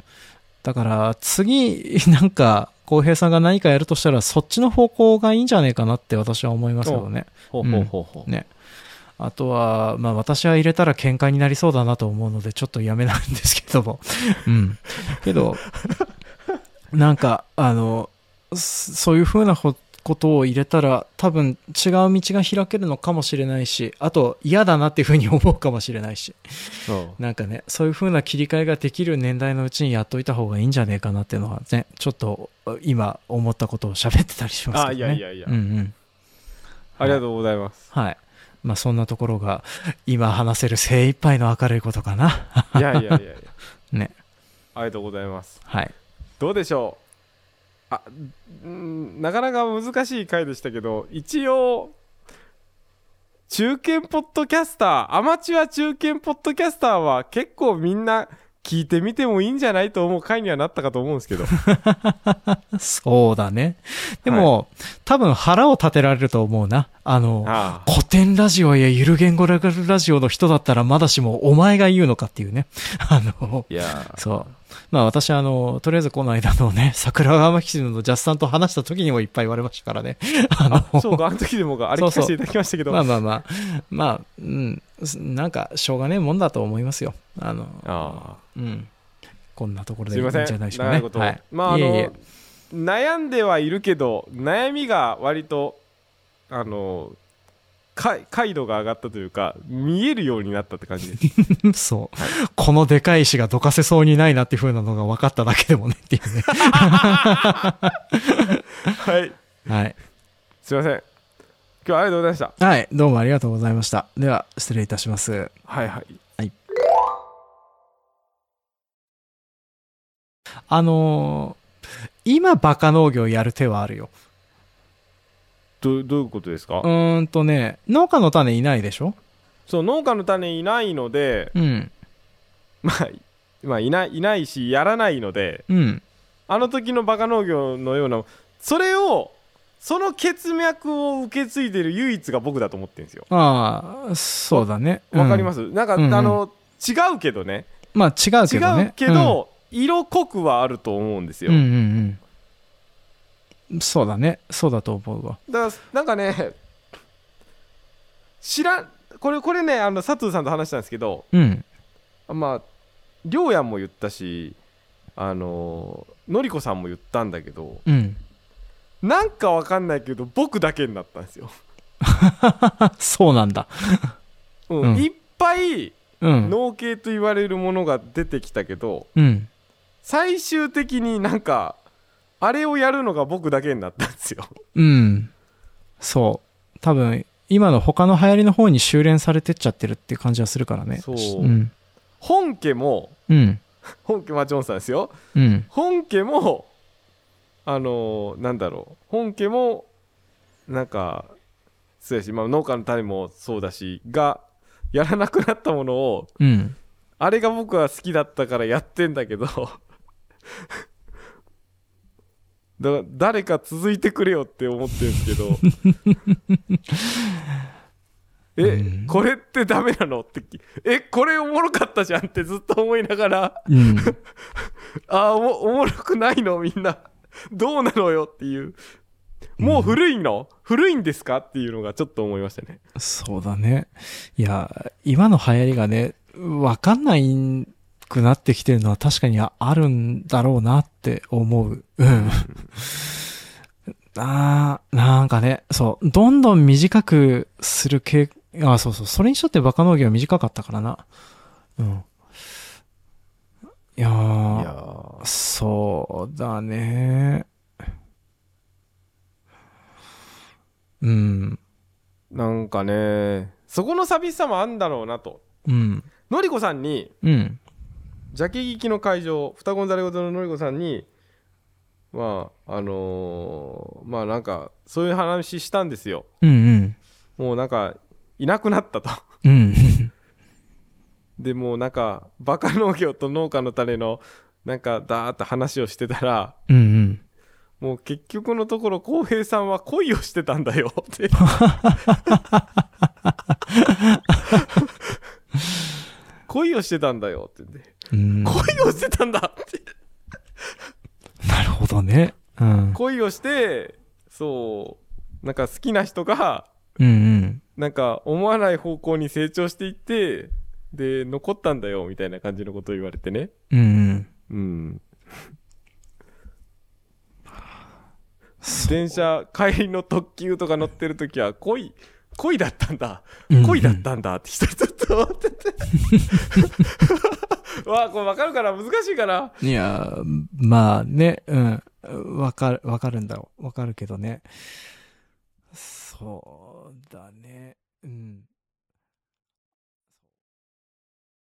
だから、次、なんか、浩平さんが何かやるとしたら、そっちの方向がいいんじゃねえかなって私は思いますけどね。ほうほうほうほうね。あとは、まあ私は入れたら喧嘩になりそうだなと思うので、ちょっとやめないんですけども。うん。けど、なんか、あの、そそういうふうなほことを入れたら、多分違う道が開けるのかもしれないし、あと嫌だなっていうふうに思うかもしれないし、そうなんかね、そういうふうな切り替えができる年代のうちにやっといた方がいいんじゃねえかなっていうのはね、ちょっと今思ったことを喋ってたりしますけどね。あいやいやいやうんうん。ありがとうございますはい。まあそんなところが今話せる精一杯の明るいことかな。いやいやいやいや ね。ありがとうございますはい。どうでしょう？あうんなかなか難しい回でしたけど一応中堅ポッドキャスターアマチュア中堅ポッドキャスターは結構みんな聞いてみてもいいんじゃないと思う回にはなったかと思うんですけど そうだね。でも、多分腹を立てられると思うな。あの、ああ古典ラジオやゆる言語ラジオの人だったらまだしもお前が言うのかっていうね。あの、いやそう。まあ私あの、とりあえずこの間のね、桜川騎士のジャスさんと話した時にもいっぱい言われましたからね。あの、あそうかあの時でもか あれ聞かせていただきましたけどまあまあまあ、まあ、うん、なんかしょうがねえもんだと思いますよ。あの、あうん。こんなところでいいんじゃないでしょうかね。長いこと、はい。まああのいえいえ悩んではいるけど悩みが割とあのか解度が上がったというか見えるようになったって感じです そう、このでかい石がどかせそうにないなっていう風なのが分かっただけでもねっていうね。はい はい。すいません今日はありがとうございましたはい。どうもありがとうございました。では、失礼いたします。はいはいあのー今バカ農業やる手はあるよ。どどういうことですか、うーんとね、農家の種いないでしょ？そう農家の種いないのでうん。まあ今いないいないしやらないのでうん。あの時のバカ農業のようなそれをその血脈を受け継いでる唯一が僕だと思ってるんですよああ、そうだね。わかりすます、なんか、うんうんあの違うけどねまあ違うけどね。違うけど、色濃くはあると思うんですよ、うん、うんうんうん。そうだね。そうだと思うわ。だからなんかね知らんこれこれねあの佐藤さんと話したんですけどうん。まあ亮也も言ったしあののりこさんも言ったんだけどうん。なんかわかんないけど僕だけになったんですよ、そうなんだ。うんうんいっぱいうん。農系と言われるものが出てきたけどうん。最終的になんかあれをやるのが僕だけになったんですようん。そう。多分、今の他の流行りの方に修練されてっちゃってるっていう感じはするからね。そううん。本家もうん。本家はジョンさんですようん。本家もあのーなんだろう本家もなんかそうやし、まあ、農家の種もそうだしがやらなくなったものをうん。あれが僕は好きだったからやってんだけどだから誰か続いてくれよって思ってるんですけど。え、うん。これってダメなのってきえこれおもろかったじゃんってずっと思いながら。うん。あーおもおもろくないのみんな。どうなのよっていう。もう古いの、古いんですかっていうのがちょっと思いましたね。そうだね。いや、今の流行りがね、わかんないくなってきてるのは確かにあるんだろうなって思う。うん。あーなんかね、そう、どんどん短くする系、あ、そうそう、それにしたってバカ農業は短かったからな。うん。いやいーやーそうだね。うん。なんかねそこの寂しさもあんだろうなとうん。のりこさんにうん。ジャケ聞きの会場双子のざれ言ののりこさんにまああのーまあなんかそういう話したんですようんうん。もうなんかいなくなったとうん。でもうなんかバカ農業と農家の種のなんかダーッと話をしてたらうんうん。もう結局のところ浩平さんは恋をしてたんだよって 恋をしてたんだよって言って恋をしてたんだってるほどね。うん。恋をしてそうなんか好きな人がうんうん。なんか思わない方向に成長していってで残ったんだよみたいな感じのことを言われてねうんうん。うん電車帰りの特急とか乗ってる時は恋恋だったんだ恋だったんだって一人ずつ思ってて わあこれわかるから難しいかな？いや、まあね、うん。わかる、わかるんだろう。わかるけどね。そうだね。うん。